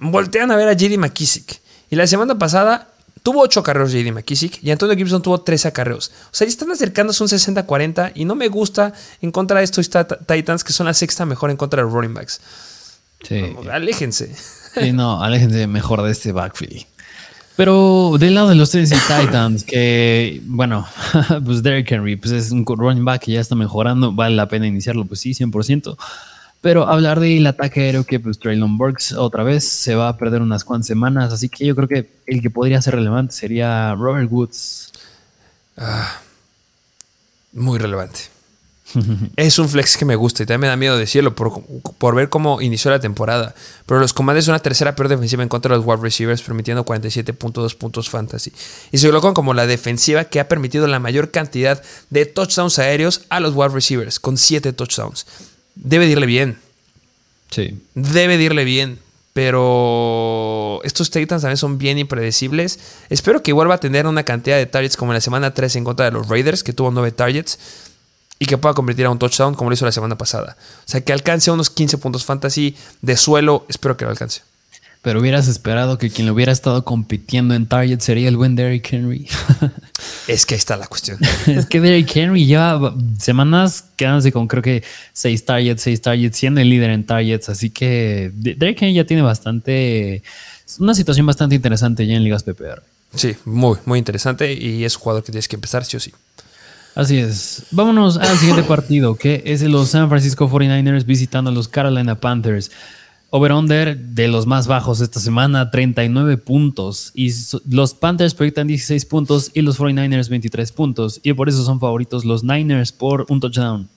voltean a ver a JD McKissick. Y la semana pasada tuvo 8 acarreos JD McKissick y Antonio Gibson tuvo 3 acarreos. O sea, ya están acercándose un 60-40 y no me gusta en contra de estos Titans que son la sexta mejor en contra de los running backs. Sí. aléjense. Sí, no, aléjense mejor de este backfield. Pero del lado de los Tennessee Titans, que bueno, (laughs) pues Derrick Henry pues es un running back que ya está mejorando, vale la pena iniciarlo, pues sí, 100%. Pero hablar del ataque aéreo que pues Traylon Burks otra vez se va a perder unas cuantas semanas, así que yo creo que el que podría ser relevante sería Robert Woods. Ah, muy relevante. (laughs) es un flex que me gusta y también me da miedo decirlo por, por ver cómo inició la temporada. Pero los Commanders son una tercera peor defensiva en contra de los wide receivers, permitiendo 47.2 puntos fantasy. Y se colocan como la defensiva que ha permitido la mayor cantidad de touchdowns aéreos a los wide receivers, con 7 touchdowns. Debe irle bien. Sí. Debe irle bien. Pero estos Titans también son bien impredecibles. Espero que vuelva a tener una cantidad de targets como en la semana 3 en contra de los Raiders, que tuvo 9 targets y que pueda convertir a un touchdown como lo hizo la semana pasada. O sea, que alcance unos 15 puntos fantasy de suelo, espero que lo alcance. Pero hubieras esperado que quien lo hubiera estado compitiendo en target sería el buen Derrick Henry. (laughs) es que ahí está la cuestión. (laughs) es que Derrick Henry lleva semanas quedándose con creo que 6 targets, 6 targets, siendo el líder en targets. Así que Derrick Henry ya tiene bastante. Una situación bastante interesante ya en ligas PPR. Sí, muy, muy interesante y es un jugador que tienes que empezar sí o sí. Así es. Vámonos al siguiente partido, que es los San Francisco 49ers visitando a los Carolina Panthers. Over-under de los más bajos esta semana, 39 puntos. Y los Panthers proyectan 16 puntos y los 49ers 23 puntos. Y por eso son favoritos los Niners por un touchdown.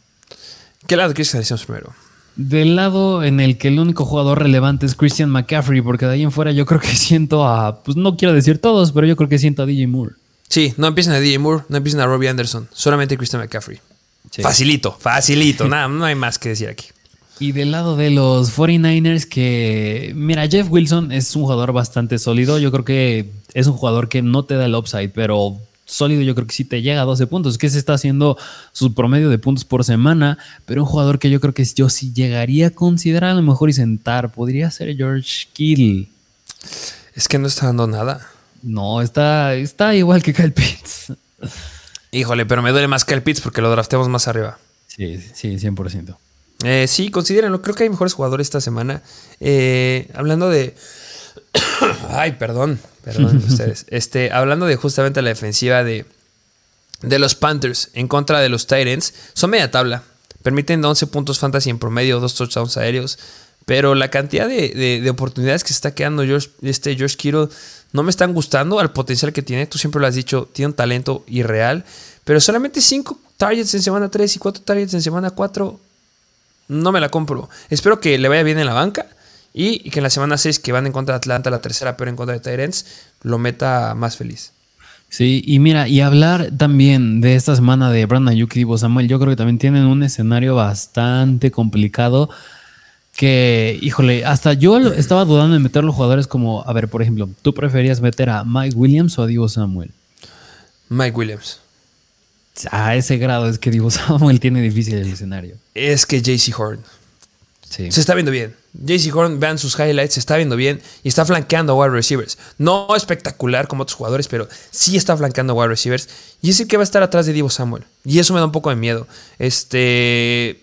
¿Qué lado quieres que decimos primero? Del lado en el que el único jugador relevante es Christian McCaffrey, porque de ahí en fuera yo creo que siento a, pues no quiero decir todos, pero yo creo que siento a DJ Moore. Sí, no empiecen a DJ Moore, no empiecen a Robbie Anderson, solamente Christian McCaffrey. Facilito, facilito, (laughs) nada, no hay más que decir aquí. Y del lado de los 49ers, que mira, Jeff Wilson es un jugador bastante sólido. Yo creo que es un jugador que no te da el upside, pero sólido yo creo que sí te llega a 12 puntos, que se está haciendo su promedio de puntos por semana, pero un jugador que yo creo que yo sí llegaría a considerar a lo mejor y sentar, podría ser George Kittle. Es que no está dando nada. No, está, está igual que Kyle Pitts. Híjole, pero me duele más Kyle Pitts porque lo draftemos más arriba. Sí, sí, 100%. Eh, sí, considérenlo. Creo que hay mejores jugadores esta semana. Eh, hablando de. (coughs) Ay, perdón. Perdón (laughs) ustedes. Este, hablando de justamente la defensiva de, de los Panthers en contra de los Titans, son media tabla. Permiten 11 puntos fantasy en promedio, dos touchdowns aéreos. Pero la cantidad de, oportunidades que se está quedando George, este George Kittle no me están gustando al potencial que tiene. Tú siempre lo has dicho, tiene un talento irreal. Pero solamente 5 targets en semana 3 y 4 targets en semana 4. No me la compro. Espero que le vaya bien en la banca. Y, que en la semana 6 que van en contra de Atlanta, la tercera pero en contra de Tyrants, lo meta más feliz. Sí, y mira, y hablar también de esta semana de Brandon Yuki y Samuel, yo creo que también tienen un escenario bastante complicado que, híjole, hasta yo estaba dudando en meter los jugadores como, a ver, por ejemplo, ¿tú preferías meter a Mike Williams o a Divo Samuel? Mike Williams. A ese grado es que Divo (laughs) Samuel tiene difícil el escenario. Es que JC Horn. Sí. Se está viendo bien. JC Horn, vean sus highlights, se está viendo bien y está flanqueando a wide receivers. No espectacular como otros jugadores, pero sí está flanqueando a wide receivers. Y es el que va a estar atrás de Divo Samuel. Y eso me da un poco de miedo. Este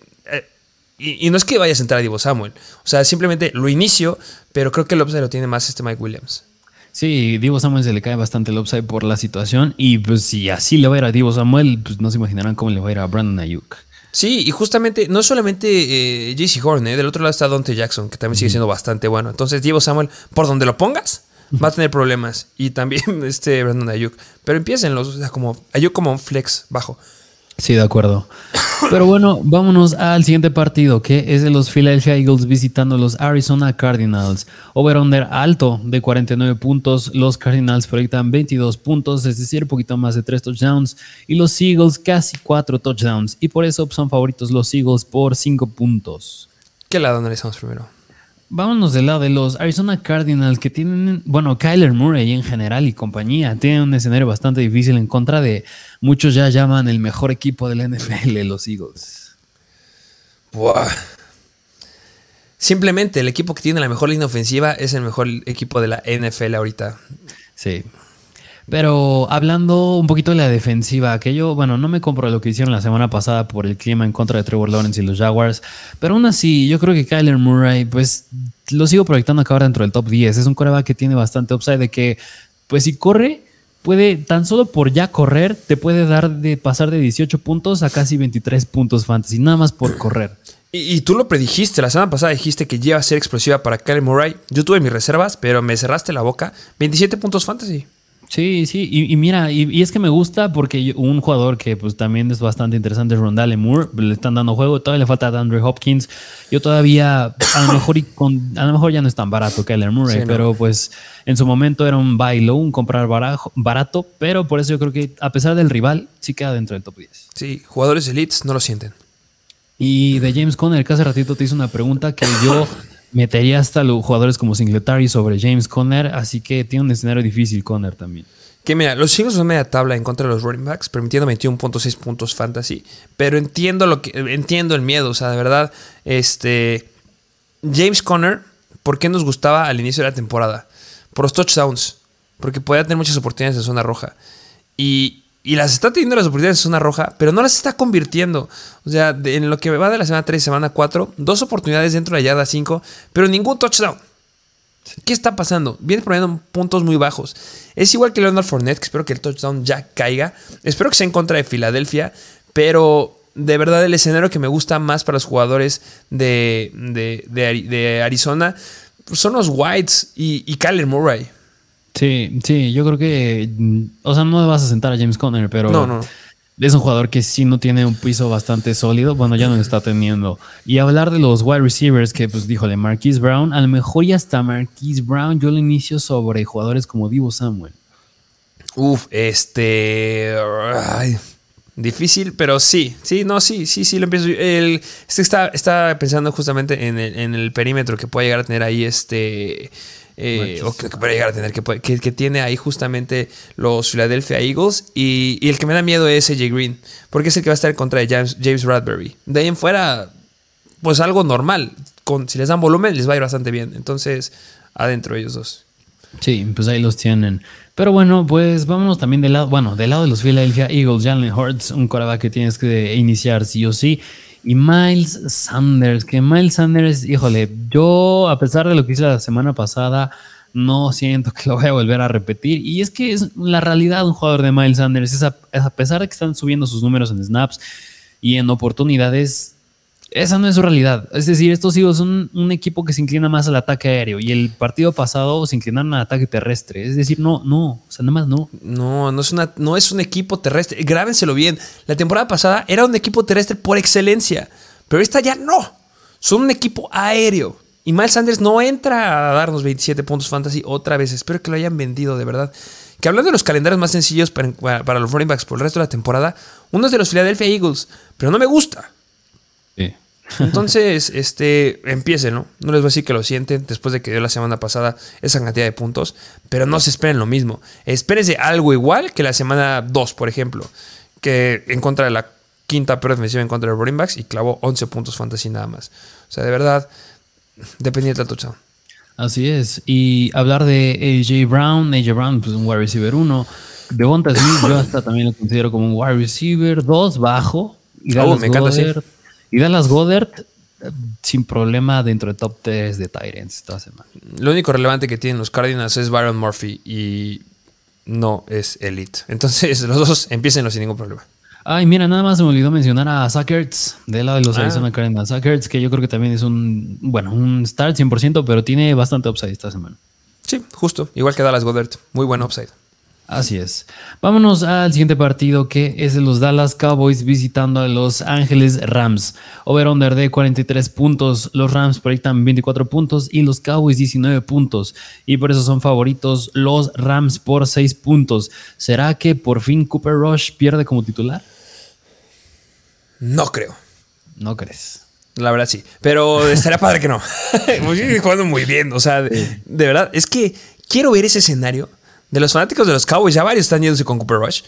y, no es que vaya a sentar a Divo Samuel. O sea, simplemente lo inicio, pero creo que el upside lo tiene más este Mike Williams. Sí, Divo Samuel se le cae bastante el upside por la situación. Y pues si así le va a ir a Divo Samuel, pues no se imaginarán cómo le va a ir a Brandon Ayuk. Sí, y justamente, no solamente eh, JC Horn, eh, del otro lado está Dante Jackson, que también sigue siendo bastante bueno. Entonces, Divo Samuel, por donde lo pongas, va a tener problemas. Y también (laughs) este Brandon Ayuk. Pero empiecen los, o sea, como Ayuk como un flex bajo. Sí, de acuerdo. Pero bueno, vámonos al siguiente partido, que es de los Philadelphia Eagles visitando los Arizona Cardinals. Over-under alto de 49 puntos. Los Cardinals proyectan 22 puntos, es decir, poquito más de 3 touchdowns. Y los Eagles casi 4 touchdowns. Y por eso son favoritos los Eagles por 5 puntos. ¿Qué lado analizamos primero? Vámonos del lado de los Arizona Cardinals que tienen, bueno, Kyler Murray en general y compañía, tienen un escenario bastante difícil en contra de muchos ya llaman el mejor equipo de la NFL, los Eagles. Buah. Simplemente el equipo que tiene la mejor línea ofensiva es el mejor equipo de la NFL ahorita. Sí. Pero hablando un poquito de la defensiva, que yo, bueno, no me compro lo que hicieron la semana pasada por el clima en contra de Trevor Lawrence y los Jaguars, pero aún así, yo creo que Kyler Murray, pues lo sigo proyectando a acabar dentro del top 10. Es un coreback que tiene bastante upside de que, pues si corre, puede, tan solo por ya correr, te puede dar de pasar de 18 puntos a casi 23 puntos fantasy, nada más por correr. Y, tú lo predijiste, la semana pasada dijiste que iba a ser explosiva para Kyler Murray. Yo tuve mis reservas, pero me cerraste la boca. 27 puntos fantasy. Sí, sí, y, mira, y, es que me gusta porque un jugador que pues también es bastante interesante es Rondale Moore, le están dando juego, todavía le falta a Andre Hopkins. Yo todavía, a lo mejor, y con, a lo mejor ya no es tan barato que Murray, pero pues en su momento era un buy low, un comprar barato, pero por eso yo creo que a pesar del rival, sí queda dentro del top 10. Sí, jugadores elites no lo sienten. Y de James Conner, que hace ratito te hizo una pregunta que yo metería hasta los jugadores como Singletary sobre James Conner, así que tiene un escenario difícil Conner también. Que mira, los Eagles son media tabla en contra de los running backs, permitiendo 21.6 puntos fantasy. Pero entiendo lo que. Entiendo el miedo. O sea, de verdad. Este. James Conner, ¿por qué nos gustaba al inicio de la temporada? Por los touchdowns. Porque podía tener muchas oportunidades en zona roja. Y, y las está teniendo las oportunidades en zona roja, pero no las está convirtiendo. O sea, en lo que va de la semana 3 y semana 4, dos oportunidades dentro de la yarda 5, pero ningún touchdown. ¿Qué está pasando? Viene poniendo puntos muy bajos. Es igual que Leonard Fournette, que espero que el touchdown ya caiga. Espero que sea en contra de Filadelfia, pero de verdad el escenario que me gusta más para los jugadores de, de, Arizona son los Whites y, y Kyler Murray. Sí, sí, yo creo que, mm, o sea, no vas a sentar a James Conner, pero es un jugador que sí no tiene un piso bastante sólido, bueno, ya no lo está teniendo. Y hablar de los wide receivers, que pues díjole, Marquise Brown, a lo mejor ya está Marquise Brown, yo lo inicio sobre jugadores como Divo Samuel. Uf, este... difícil, pero sí, sí, no, sí, sí, sí, lo empiezo. El, este está, está pensando justamente en el, en el perímetro que puede llegar a tener ahí este... Eh, o que, puede llegar a tener, que, que, tiene ahí justamente los Philadelphia Eagles. Y, el que me da miedo es AJ Green, porque es el que va a estar en contra de James, James Bradbury. De ahí en fuera, pues algo normal. Con, si les dan volumen, les va a ir bastante bien. Entonces, adentro ellos dos. Sí, pues ahí los tienen. Pero bueno, pues vámonos también del lado, bueno, del lado de los Philadelphia Eagles, Jalen Hurts, un coreback que tienes que iniciar sí o sí. Y Miles Sanders, que Miles Sanders, híjole, yo a pesar de lo que hice la semana pasada, no siento que lo voy a volver a repetir. Y es que es la realidad un jugador de Miles Sanders, es a, a pesar de que están subiendo sus números en snaps y en oportunidades, esa no es su realidad. Es decir, estos hijos son un equipo que se inclina más al ataque aéreo y el partido pasado se inclinaron al ataque terrestre. Es decir, no, no, o sea, nada más no. No, no es, una, no es un equipo terrestre. Grábenselo bien. La temporada pasada era un equipo terrestre por excelencia, pero esta ya no. Son un equipo aéreo. Y Miles Sanders no entra a darnos 27 puntos fantasy otra vez. Espero que lo hayan vendido, de verdad. Que hablando de los calendarios más sencillos para, para los running backs por el resto de la temporada, uno es de los Philadelphia Eagles, pero no me gusta. Sí. Entonces, este, empiecen, ¿no? No les voy a decir que lo sienten después de que dio la semana pasada esa cantidad de puntos, pero no se esperen lo mismo. Espérense algo igual que la semana 2, por ejemplo, que en contra de la quinta peor defensiva en contra de running backs y clavó 11 puntos fantasy nada más. O sea, de verdad, dependiente del touchdown. Así es. Y hablar de AJ Brown, AJ Brown, pues un wide receiver 1. Devonta Smith, yo hasta también lo considero como un wide receiver 2 bajo. Y oh, me encanta, y Dallas Goddard sin problema dentro de top 3 de Tyrants esta semana. Lo único relevante que tienen los Cardinals es Byron Murphy y no es Elite. Entonces (laughs) los dos empiecen sin ningún problema. Ay, mira, nada más se me olvidó mencionar a Zuckerts, del lado de los ah. Arizona Cardinals. Zuckerts, que yo creo que también es un, bueno, un start 100%, pero tiene bastante upside esta semana. Sí, justo. Igual que Dallas Goddard. Muy buen upside. Así es. Vámonos al siguiente partido que es de los Dallas Cowboys visitando a Los Ángeles Rams. Over-under de 43 puntos. Los Rams proyectan 24 puntos y los Cowboys 19 puntos. Y por eso son favoritos los Rams por 6 puntos. ¿Será que por fin Cooper Rush pierde como titular? No creo. ¿No crees? La verdad sí. Pero estaría padre que no. (laughs) jugando muy bien. O sea, de verdad, es que quiero ver ese escenario de los fanáticos de los Cowboys, ya varios están yéndose con Cooper Rush,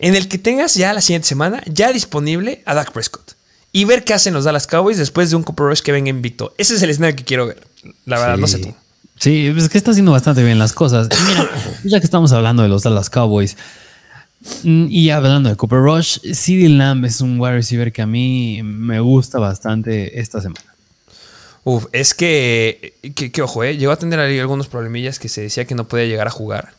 en el que tengas ya la siguiente semana ya disponible a Dak Prescott. Y ver qué hacen los Dallas Cowboys después de un Cooper Rush que venga invicto. Ese es el escenario que quiero ver. La verdad, no sé tú. Sí, es que está haciendo bastante bien las cosas. mira, (coughs) ya que estamos hablando de los Dallas Cowboys mm, y hablando de Cooper Rush, CD Lamb es un wide receiver que a mí me gusta bastante esta semana. Uf, es que, que, ojo, eh, llegó a tener ahí algunos problemillas que se decía que no podía llegar a jugar.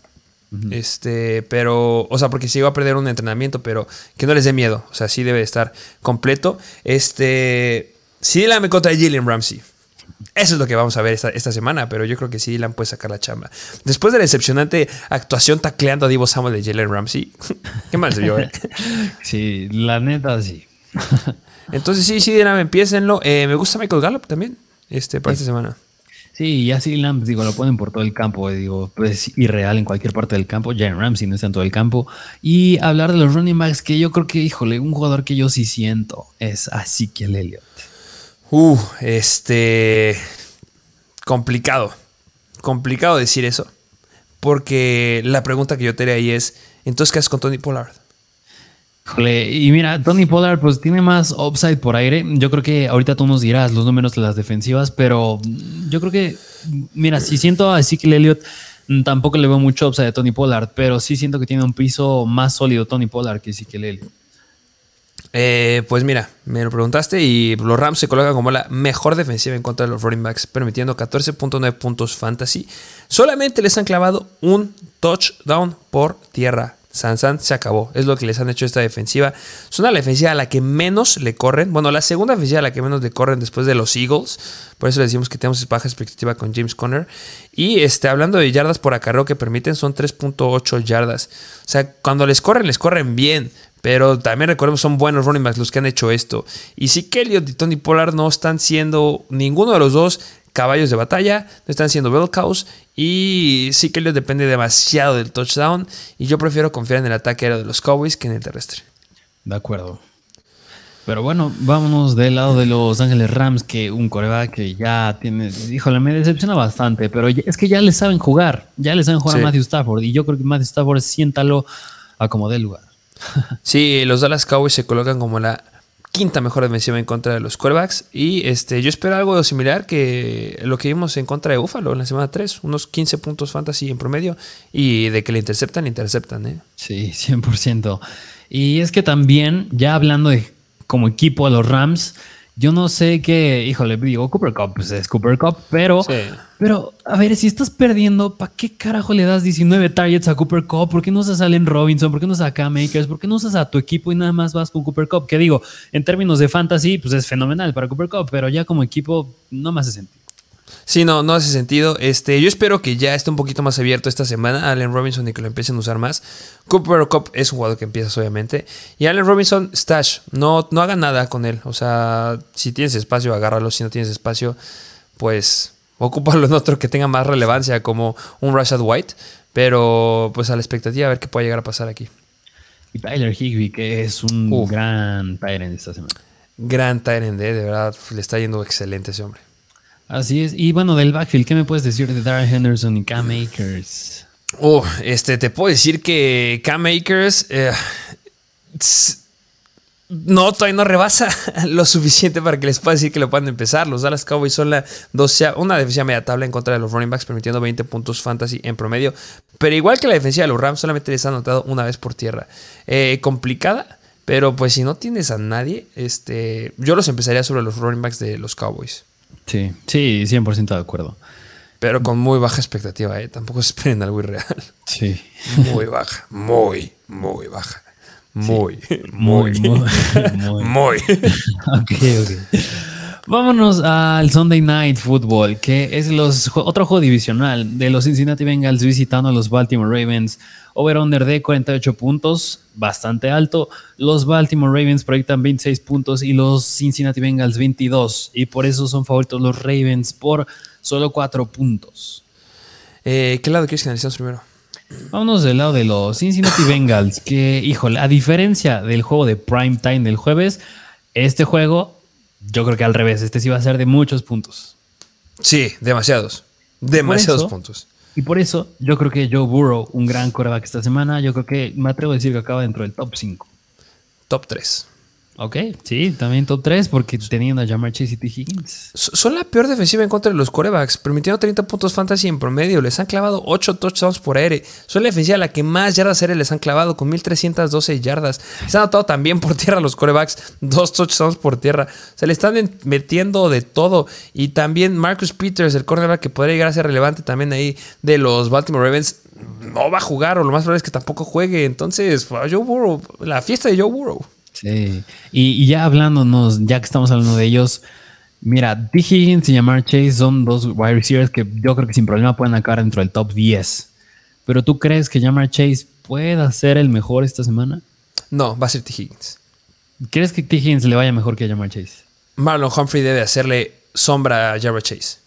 Este, pero, o sea, porque se iba a perder un entrenamiento, pero que no les dé miedo. O sea, sí debe estar completo. Este, sí, la me contra Jalen Ramsey. Eso es lo que vamos a ver esta, semana, pero yo creo que sí, Dylan puede sacar la chamba. Después de la decepcionante actuación tacleando a Divo Samuel de Jalen Ramsey, (laughs) qué mal se vio, eh? (laughs) Sí, la neta sí. (laughs) Entonces sí, sí, Dylan, empiecenlo. Eh, me gusta Michael Gallup también este, para esta semana. Sí, y así Lamb, digo, lo ponen por todo el campo, eh, digo, pues irreal en cualquier parte del campo. Jalen Ramsey no está en todo el campo. Y hablar de los running backs, que yo creo que, híjole, un jugador que yo sí siento es así que el Elliot. Uh, este. Complicado. Complicado decir eso. Porque la pregunta que yo te haría ahí es: ¿entonces qué haces con Tony Pollard? Y mira, Tony Pollard pues tiene más upside por aire. Yo creo que ahorita tú nos dirás los números de las defensivas, pero yo creo que, mira, si siento a Ezekiel Elliott, mm, tampoco le veo mucho upside a Tony Pollard, pero sí siento que tiene un piso más sólido Tony Pollard que Ezekiel Elliott. Eh, pues mira, me lo preguntaste y los Rams se colocan como la mejor defensiva en contra de los running backs, permitiendo 14.9 puntos fantasy. Solamente les han clavado un touchdown por tierra. Sansan se acabó. Es lo que les han hecho esta defensiva. Son la defensiva a la que menos le corren. Bueno, la segunda defensiva a la que menos le corren después de los Eagles. Por eso le decimos que tenemos baja expectativa con James Conner. Y este, hablando de yardas por acarreo que permiten, son 3.8 yardas. O sea, cuando les corren, les corren bien. Pero también recordemos, son buenos running backs los que han hecho esto. Y si Kelly y Tony Pollard no están siendo ninguno de los dos caballos de batalla, no están siendo bell y sí que les depende demasiado del touchdown y yo prefiero confiar en el ataque aéreo de los Cowboys que en el terrestre. De acuerdo. Pero bueno, vámonos del lado de los Ángeles Rams, que un coreback que ya tiene, híjole, me decepciona bastante, pero es que ya le saben jugar, ya le saben jugar a Matthew Stafford y yo creo que Matthew Stafford siéntalo a como dé lugar. (laughs) sí, los Dallas Cowboys se colocan como la quinta mejor defensiva en contra de los quarterbacks. Y este, yo espero algo similar que lo que vimos en contra de Buffalo en la semana 3, unos 15 puntos fantasy en promedio. Y de que le interceptan, interceptan. ¿eh? Sí, 100%. Y es que también, ya hablando de como equipo a los Rams, yo no sé qué, híjole, digo, Cooper Cup, pues es Cooper Cup, pero, pero, a ver, si estás perdiendo, ¿para qué carajo le das 19 targets a Cooper Cup? ¿Por qué no usas a Allen Robinson? ¿Por qué no usas a Cam Makers? ¿Por qué no usas a tu equipo y nada más vas con Cooper Cup? Que digo, en términos de fantasy, pues es fenomenal para Cooper Cup, pero ya como equipo no me hace sentido. Sí, no, no hace sentido. Este, yo espero que ya esté un poquito más abierto esta semana Allen Robinson y que lo empiecen a usar más. Cooper Cup es un jugador que empiezas, obviamente. Y Allen Robinson, stash. No, no haga nada con él. O sea, si tienes espacio, agárralo. Si no tienes espacio, pues ocúpalo en otro que tenga más relevancia, como un Rashad White. Pero pues a la expectativa, a ver qué puede llegar a pasar aquí. Y Tyler Higby, que es un gran Tyrant esta semana. Gran Tyrant, eh, de verdad, le está yendo excelente ese hombre. Así es. Y bueno, del backfield, ¿qué me puedes decir de Darren Henderson y Cam Akers? Oh, este, te puedo decir que Cam Akers eh, no, todavía no rebasa (laughs) lo suficiente para que les pueda decir que lo puedan empezar. Los Dallas Cowboys son la una defensiva media tabla en contra de los running backs, permitiendo 20 puntos fantasy en promedio. Pero igual que la defensiva de los Rams, solamente les han anotado una vez por tierra. Eh, complicada, pero pues si no tienes a nadie, este, yo los empezaría sobre los running backs de los Cowboys. Sí, sí, 100% de acuerdo. Pero con muy baja expectativa, ¿eh? Tampoco esperen algo irreal. Sí. Muy baja, muy, muy baja. Muy, muy, muy, muy. (laughs) (laughs) ok, ok. Vámonos al Sunday Night Football, que es los, otro juego divisional de los Cincinnati Bengals visitando a los Baltimore Ravens. Over-under de 48 puntos, bastante alto. Los Baltimore Ravens proyectan 26 puntos y los Cincinnati Bengals 22. Y por eso son favoritos los Ravens por solo 4 puntos. Eh, ¿Qué lado quieres que analicemos primero? Vámonos del lado de los Cincinnati Bengals, que, híjole, a diferencia del juego de prime time del jueves, este juego, yo creo que al revés, este sí va a ser de muchos puntos. Sí, demasiados. Demasiados puntos. Y por eso yo creo que Joe Burrow, un gran coreback esta semana, yo creo que me atrevo a decir que acaba dentro del top 5. Top 3. Ok, sí, también top 3 porque teniendo a Jamar Chase y T. Higgins. Son la peor defensiva en contra de los corebacks, permitiendo 30 puntos fantasy en promedio. Les han clavado 8 touchdowns por aire. Son la defensiva la que más yardas aéreas les han clavado, con 1312 yardas. Se han anotado también por tierra los corebacks, 2 touchdowns por tierra. Se le están metiendo de todo. Y también Marcus Peters, el cornerback que podría llegar a ser relevante también ahí de los Baltimore Ravens, no va a jugar, o lo más probable es que tampoco juegue. Entonces, Joe Burrow, la fiesta de Joe Burrow. Sí. Y, ya hablándonos, ya que estamos hablando de ellos, mira, T. Higgins y Jamar Chase son dos wide receivers que yo creo que sin problema pueden acabar dentro del top 10. Pero ¿tú crees que Jamar Chase pueda ser el mejor esta semana? No, va a ser T. Higgins. ¿Crees que T. Higgins le vaya mejor que a Jamar Chase? Marlon Humphrey debe hacerle sombra a Jamar Chase.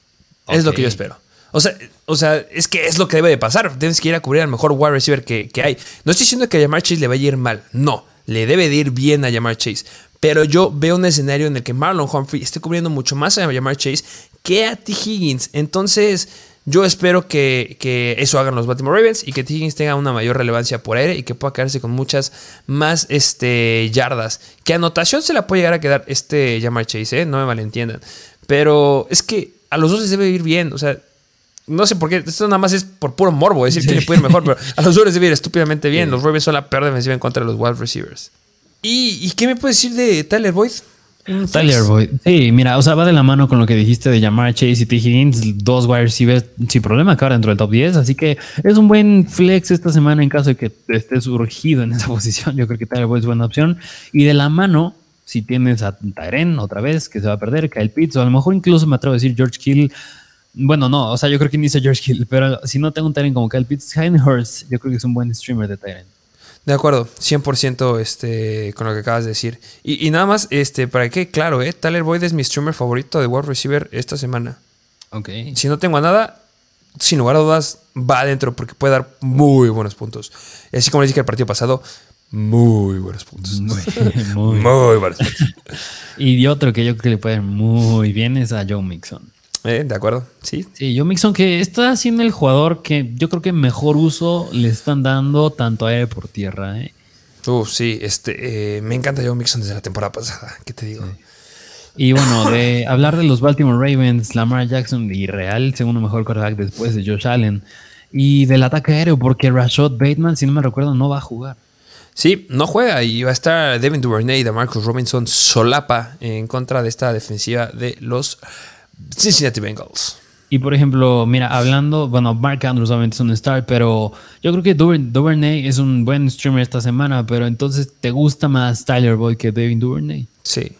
Es lo que yo espero. O sea, o sea, es que es lo que debe de pasar. Tienes que ir a cubrir al mejor wide receiver que, que hay. No estoy diciendo que a Jamar Chase le vaya a ir mal. No le debe de ir bien a Jamar Chase. Pero yo veo un escenario en el que Marlon Humphrey esté cubriendo mucho más a Jamar Chase que a T. Higgins. Entonces, yo espero que, eso hagan los Baltimore Ravens y que T. Higgins tenga una mayor relevancia por aire y que pueda quedarse con muchas más este, yardas. Que anotación se la puede llegar a quedar este Jamar Chase, ¿eh? no me malentiendan. Pero es que a los dos les debe ir bien. O sea, no sé por qué, esto nada más es por puro morbo, decir que le puede ir mejor, pero a los Ravens debe ir estúpidamente bien. Los Ravens son la peor defensiva en contra de los wide receivers. ¿Y, qué me puedes decir de Tyler Boyd? Tyler Boyd. Sí, mira, o sea, va de la mano con lo que dijiste de llamar Chase y T. Higgins, dos wide receivers sin problema acabar dentro del top 10, así que es un buen flex esta semana en caso de que estés urgido en esa (laughs) posición. Yo creo que Tyler Boyd es buena opción. Y de la mano, si tienes a Tyren otra vez, que se va a perder, Kyle Pitts, o a lo mejor incluso me atrevo a decir George Kill bueno, no, o sea, yo creo que inicia George Hill, pero si no tengo un Tyrant como Kyle Pitts, Hurst, yo creo que es un buen streamer de Tyrant. De acuerdo, 100% este, con lo que acabas de decir. Y, nada más, este, para que claro, eh, Tyler Boyd es mi streamer favorito de wide receiver esta semana. Ok. Si no tengo a nada, sin lugar a dudas, va adentro porque puede dar muy buenos puntos. Así como les dije el partido pasado, muy buenos puntos. Muy, (laughs) muy buenos puntos. y otro que yo creo que le puede dar muy bien es a Joe Mixon. Eh, de acuerdo, sí. Sí, yo Mixon que está siendo el jugador que yo creo que mejor uso le están dando tanto aire por tierra. ¿eh? Sí, este, eh, me encanta Joe Mixon desde la temporada pasada, ¿qué te digo? Y bueno, de hablar de los Baltimore Ravens, Lamar Jackson y Real, segundo mejor quarterback después de Josh Allen. Y del ataque aéreo, porque Rashad Bateman, si no me recuerdo, no va a jugar. Sí, no juega y va a estar Devin Duvernay y de Marcus Robinson solapa en contra de esta defensiva de los Cincinnati Bengals. Y por ejemplo, mira, hablando, bueno, Mark Andrews obviamente es un star, pero yo creo que Duvernay es un buen streamer esta semana, pero entonces, ¿te gusta más Tyler Boyd que Devin Duvernay? Sí.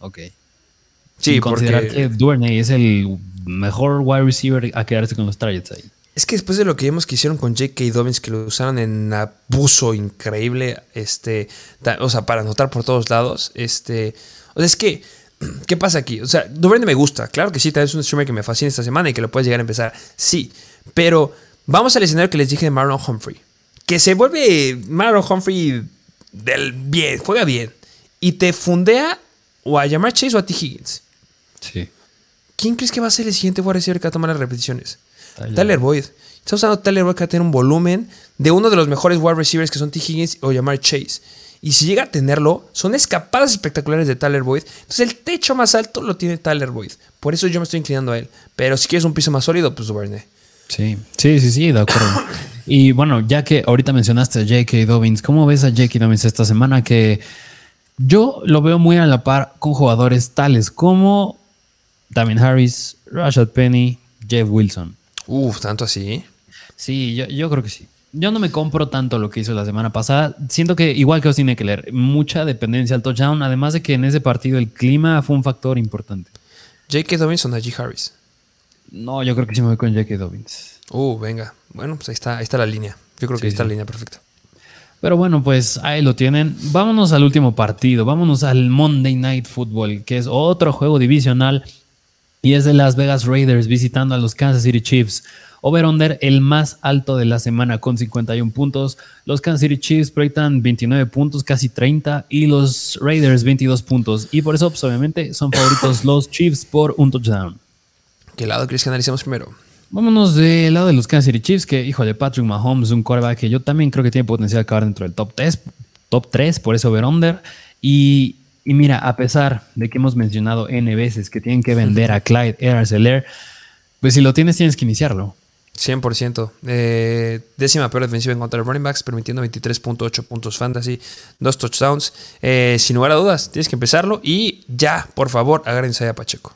Ok. Sí, considerar que Duvernay es el mejor wide receiver a quedarse con los targets ahí. Es que después de lo que vimos que hicieron con J.K. Dobbins, que lo usaron en abuso increíble, este, o sea, para anotar por todos lados, este, o sea, es que (clears throat) ¿Qué pasa aquí? O sea, Duvernay me gusta. Claro que sí, tal vez es un streamer que me fascina esta semana y que lo puedes llegar a empezar. Sí. Pero vamos al escenario que les dije de Marlon Humphrey. Que se vuelve Marlon Humphrey del bien, juega bien. Y te fundea o a llamar Chase o a T. Higgins. Sí. ¿Quién crees que va a ser el siguiente wide receiver que va a tomar las repeticiones? Tyler, Boyd. Está usando Tyler Boyd que va a tener un volumen de uno de los mejores wide receivers que son T. Higgins o llamar Chase. Y si llega a tenerlo, son escapadas espectaculares de Tyler Boyd. Entonces el techo más alto lo tiene Tyler Boyd. Por eso yo me estoy inclinando a él. Pero si quieres un piso más sólido, pues Duvernay. Sí, sí, sí, sí, de acuerdo. (coughs) y bueno, ya que ahorita mencionaste a J.K. Dobbins, ¿cómo ves a J.K. Dobbins esta semana? Que yo lo veo muy a la par con jugadores tales como Damien Harris, Rashad Penny, Jeff Wilson. Uf, tanto así. Sí, yo, yo creo que sí yo no me compro tanto lo que hizo la semana pasada. Siento que, igual que Austin Eckler, mucha dependencia al touchdown, además de que en ese partido el clima fue un factor importante. ¿J.K. Dobbins o Najee Harris? No, yo creo que sí me voy con J.K. Dobbins. Uh, venga. Bueno, pues ahí está, ahí está la línea. Yo creo que ahí está la línea perfecta. Pero bueno, pues ahí lo tienen. Vámonos al último partido. Vámonos al Monday Night Football, que es otro juego divisional. Y es de Las Vegas Raiders visitando a los Kansas City Chiefs. Over-under el más alto de la semana con 51 puntos. Los Kansas City Chiefs proyectan 29 puntos, casi 30. Y los Raiders 22 puntos. Y por eso, pues, obviamente, son favoritos los Chiefs por un touchdown. ¿Qué lado crees que analicemos primero? Vámonos del lado de los Kansas City Chiefs, que hijo de Patrick Mahomes, un quarterback que yo también creo que tiene potencial de acabar dentro del top 3, top 3 por ese over-under. Y, y, mira, a pesar de que hemos mencionado N veces que tienen que vender a Clyde Edwards pues si lo tienes, tienes que iniciarlo. 100%. Eh, décima peor defensiva en contra de running backs, permitiendo 23.8 puntos fantasy, dos touchdowns. Eh, sin lugar a dudas, tienes que empezarlo y ya, por favor, agárrense a Pacheco.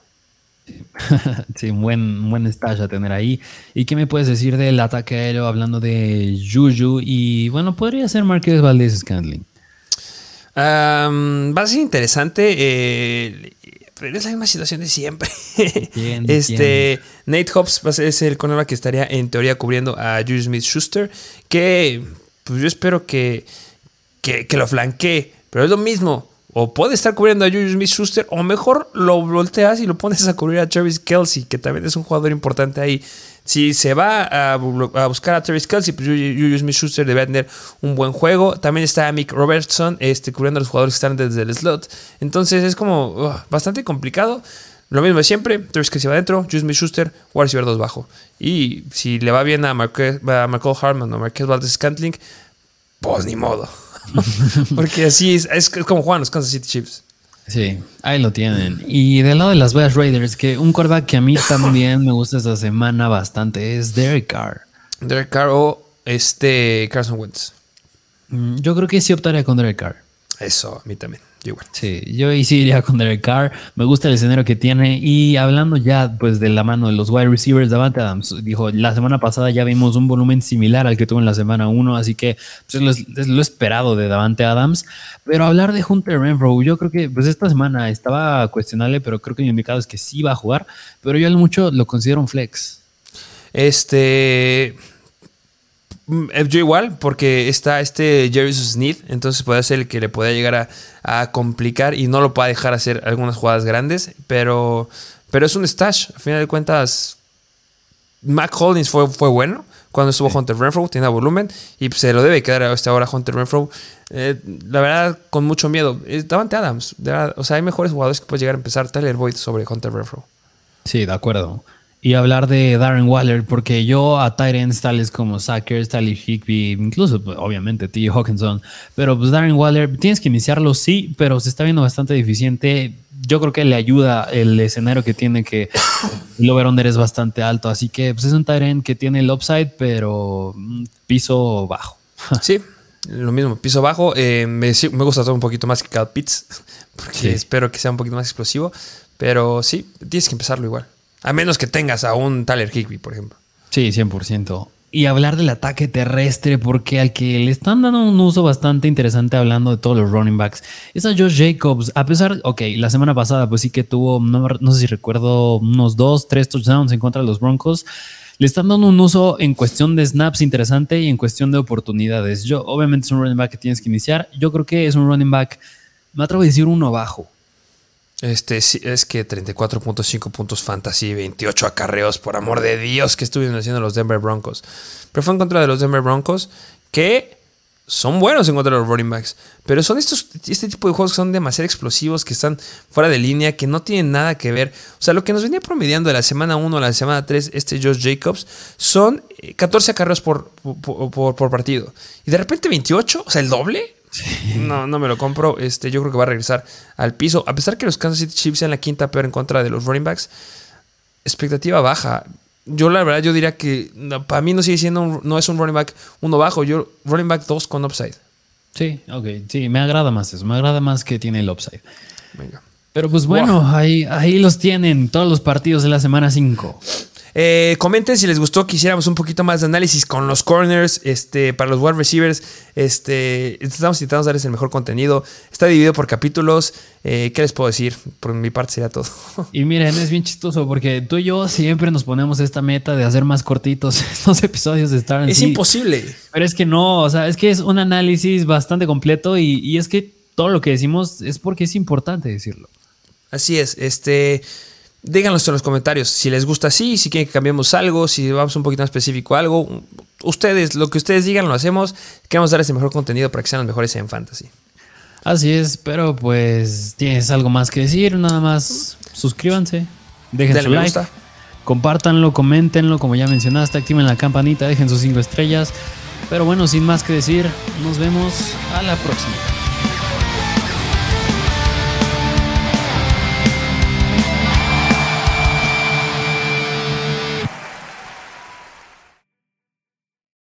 (laughs) sí, un buen, buen stash a tener ahí. ¿Y qué me puedes decir del ataque aéreo hablando de Juju? Y bueno, podría ser Marquez Valdez Scandling. va a ser interesante. Eh, pero es la misma situación de siempre. (laughs) este, Nate Hobbs ser el cornerback que estaría en teoría cubriendo a Juju Smith Schuster. Que pues yo espero que, que, que lo flanquee. Pero es lo mismo o puede estar cubriendo a Juju Smith Schuster, o mejor lo volteas y lo pones a cubrir a Travis Kelsey, que también es un jugador importante ahí. Si se va a, buscar a Travis Kelsey, pues Juju Smith Schuster debe tener un buen juego. También está Mick Robertson este, cubriendo a los jugadores que están desde el slot. Entonces es como bastante complicado. Lo mismo de siempre, Travis Kelsey va adentro, Juju Smith Schuster, wide receiver 2 bajo. Y si le va bien a, Marquez, a Michael Harman o Marquez Valdez Scantling, pues ni modo. (laughs) Porque así es, es como juegan los Kansas City Chiefs. Sí, ahí lo tienen. Y del lado de las Vegas Raiders, que un quarterback que a mí también me gusta esta semana bastante es Derek Carr. Derek Carr o este Carson Wentz. Mm, yo creo que sí optaría con Derek Carr. Eso, a mí también. Yo Sí, yo ahí sí iría con Derek Carr. Me gusta el escenario que tiene. Y hablando ya pues de la mano de los wide receivers, Davante Adams dijo, la semana pasada ya vimos un volumen similar al que tuvo en la semana 1, así que pues, es, lo, esperado de Davante Adams. Pero hablar de Hunter Renfro, yo creo que pues esta semana estaba cuestionable, pero creo que mi indicado es que sí va a jugar. Pero yo al mucho lo considero un flex. Este... Mm, eh, yo igual, porque está este Jerry Smith, entonces puede ser el que le pueda llegar a, complicar y no lo pueda dejar hacer algunas jugadas grandes, pero, pero es un stash. A final de cuentas, Mac Holdings fue, fue bueno cuando estuvo Hunter Renfro, tiene volumen y se lo debe quedar a esta hora Hunter Renfro. Eh, la verdad, con mucho miedo. Davante Adams, o sea, hay mejores jugadores que puede llegar a empezar Tyler Boyd sobre Hunter Renfro. Sí, de acuerdo y hablar de Darren Waller, porque yo a Tyrants tales como Sackers, Tally Higby, incluso pues, obviamente T. Hawkinson, pero pues Darren Waller, tienes que iniciarlo, sí, pero se está viendo bastante deficiente. Yo creo que le ayuda el escenario que tiene, que el over-under es bastante alto, así que pues, es un Tyrant que tiene el upside, pero piso bajo. (laughs) Sí, lo mismo, piso bajo. Eh, me, me, gusta todo un poquito más que Cal Pitts, (laughs) porque espero que sea un poquito más explosivo, pero sí, tienes que empezarlo igual. A menos que tengas a un Tyler Higby, por ejemplo. Sí, 100%. Y hablar del ataque terrestre, porque al que le están dando un uso bastante interesante hablando de todos los running backs, es a Josh Jacobs. A pesar, ok, la semana pasada pues sí que tuvo, no, sé si recuerdo, unos dos, tres touchdowns en contra de los Broncos. Le están dando un uso en cuestión de snaps interesante y en cuestión de oportunidades. Yo, obviamente es un running back que tienes que iniciar. Yo creo que es un running back, me atrevo a decir uno bajo. Este, es que 34.5 puntos fantasy, 28 acarreos, por amor de Dios, que estuvieron haciendo los Denver Broncos. Pero fue en contra de los Denver Broncos, que son buenos en contra de los running backs. Pero son estos, este tipo de juegos que son demasiado explosivos, que están fuera de línea, que no tienen nada que ver. O sea, lo que nos venía promediando de la semana 1 a la semana 3, este Josh Jacobs, son 14 acarreos por, por, por partido. Y de repente 28, o sea, el doble. No, no me lo compro. Este, yo creo que va a regresar al piso. A pesar que los Kansas City Chiefs sean la quinta peor en contra de los running backs, expectativa baja. Yo la verdad yo diría que para mí no sigue siendo no es un running back uno bajo, yo running back dos con upside. Sí, ok, sí, me agrada más eso, me agrada más que tiene el upside. Venga. Pero pues bueno, ahí, ahí los tienen todos los partidos de la semana 5. Eh, comenten si les gustó que hiciéramos un poquito más de análisis con los corners, este, para los wide receivers. Este, estamos intentando darles el mejor contenido. Está dividido por capítulos. Eh, ¿Qué les puedo decir? Por mi parte sería todo. (laughs) Y miren, es bien chistoso porque tú y yo siempre nos ponemos esta meta de hacer más cortitos (laughs) estos episodios de Star Es imposible. Pero es que no, o sea, es que es un análisis bastante completo y, y es que todo lo que decimos es porque es importante decirlo. Así es, este... Díganos en los comentarios si les gusta así, si quieren que cambiemos algo, si vamos un poquito más específico algo. Ustedes, lo que ustedes digan, lo hacemos. Queremos dar ese mejor contenido para que sean los mejores en fantasy. Así es, pero pues tienes algo más que decir, nada más suscríbanse, dejen su like, compártanlo, coméntenlo, como ya mencionaste, activen la campanita, dejen sus cinco estrellas. Pero bueno, sin más que decir, nos vemos a la próxima.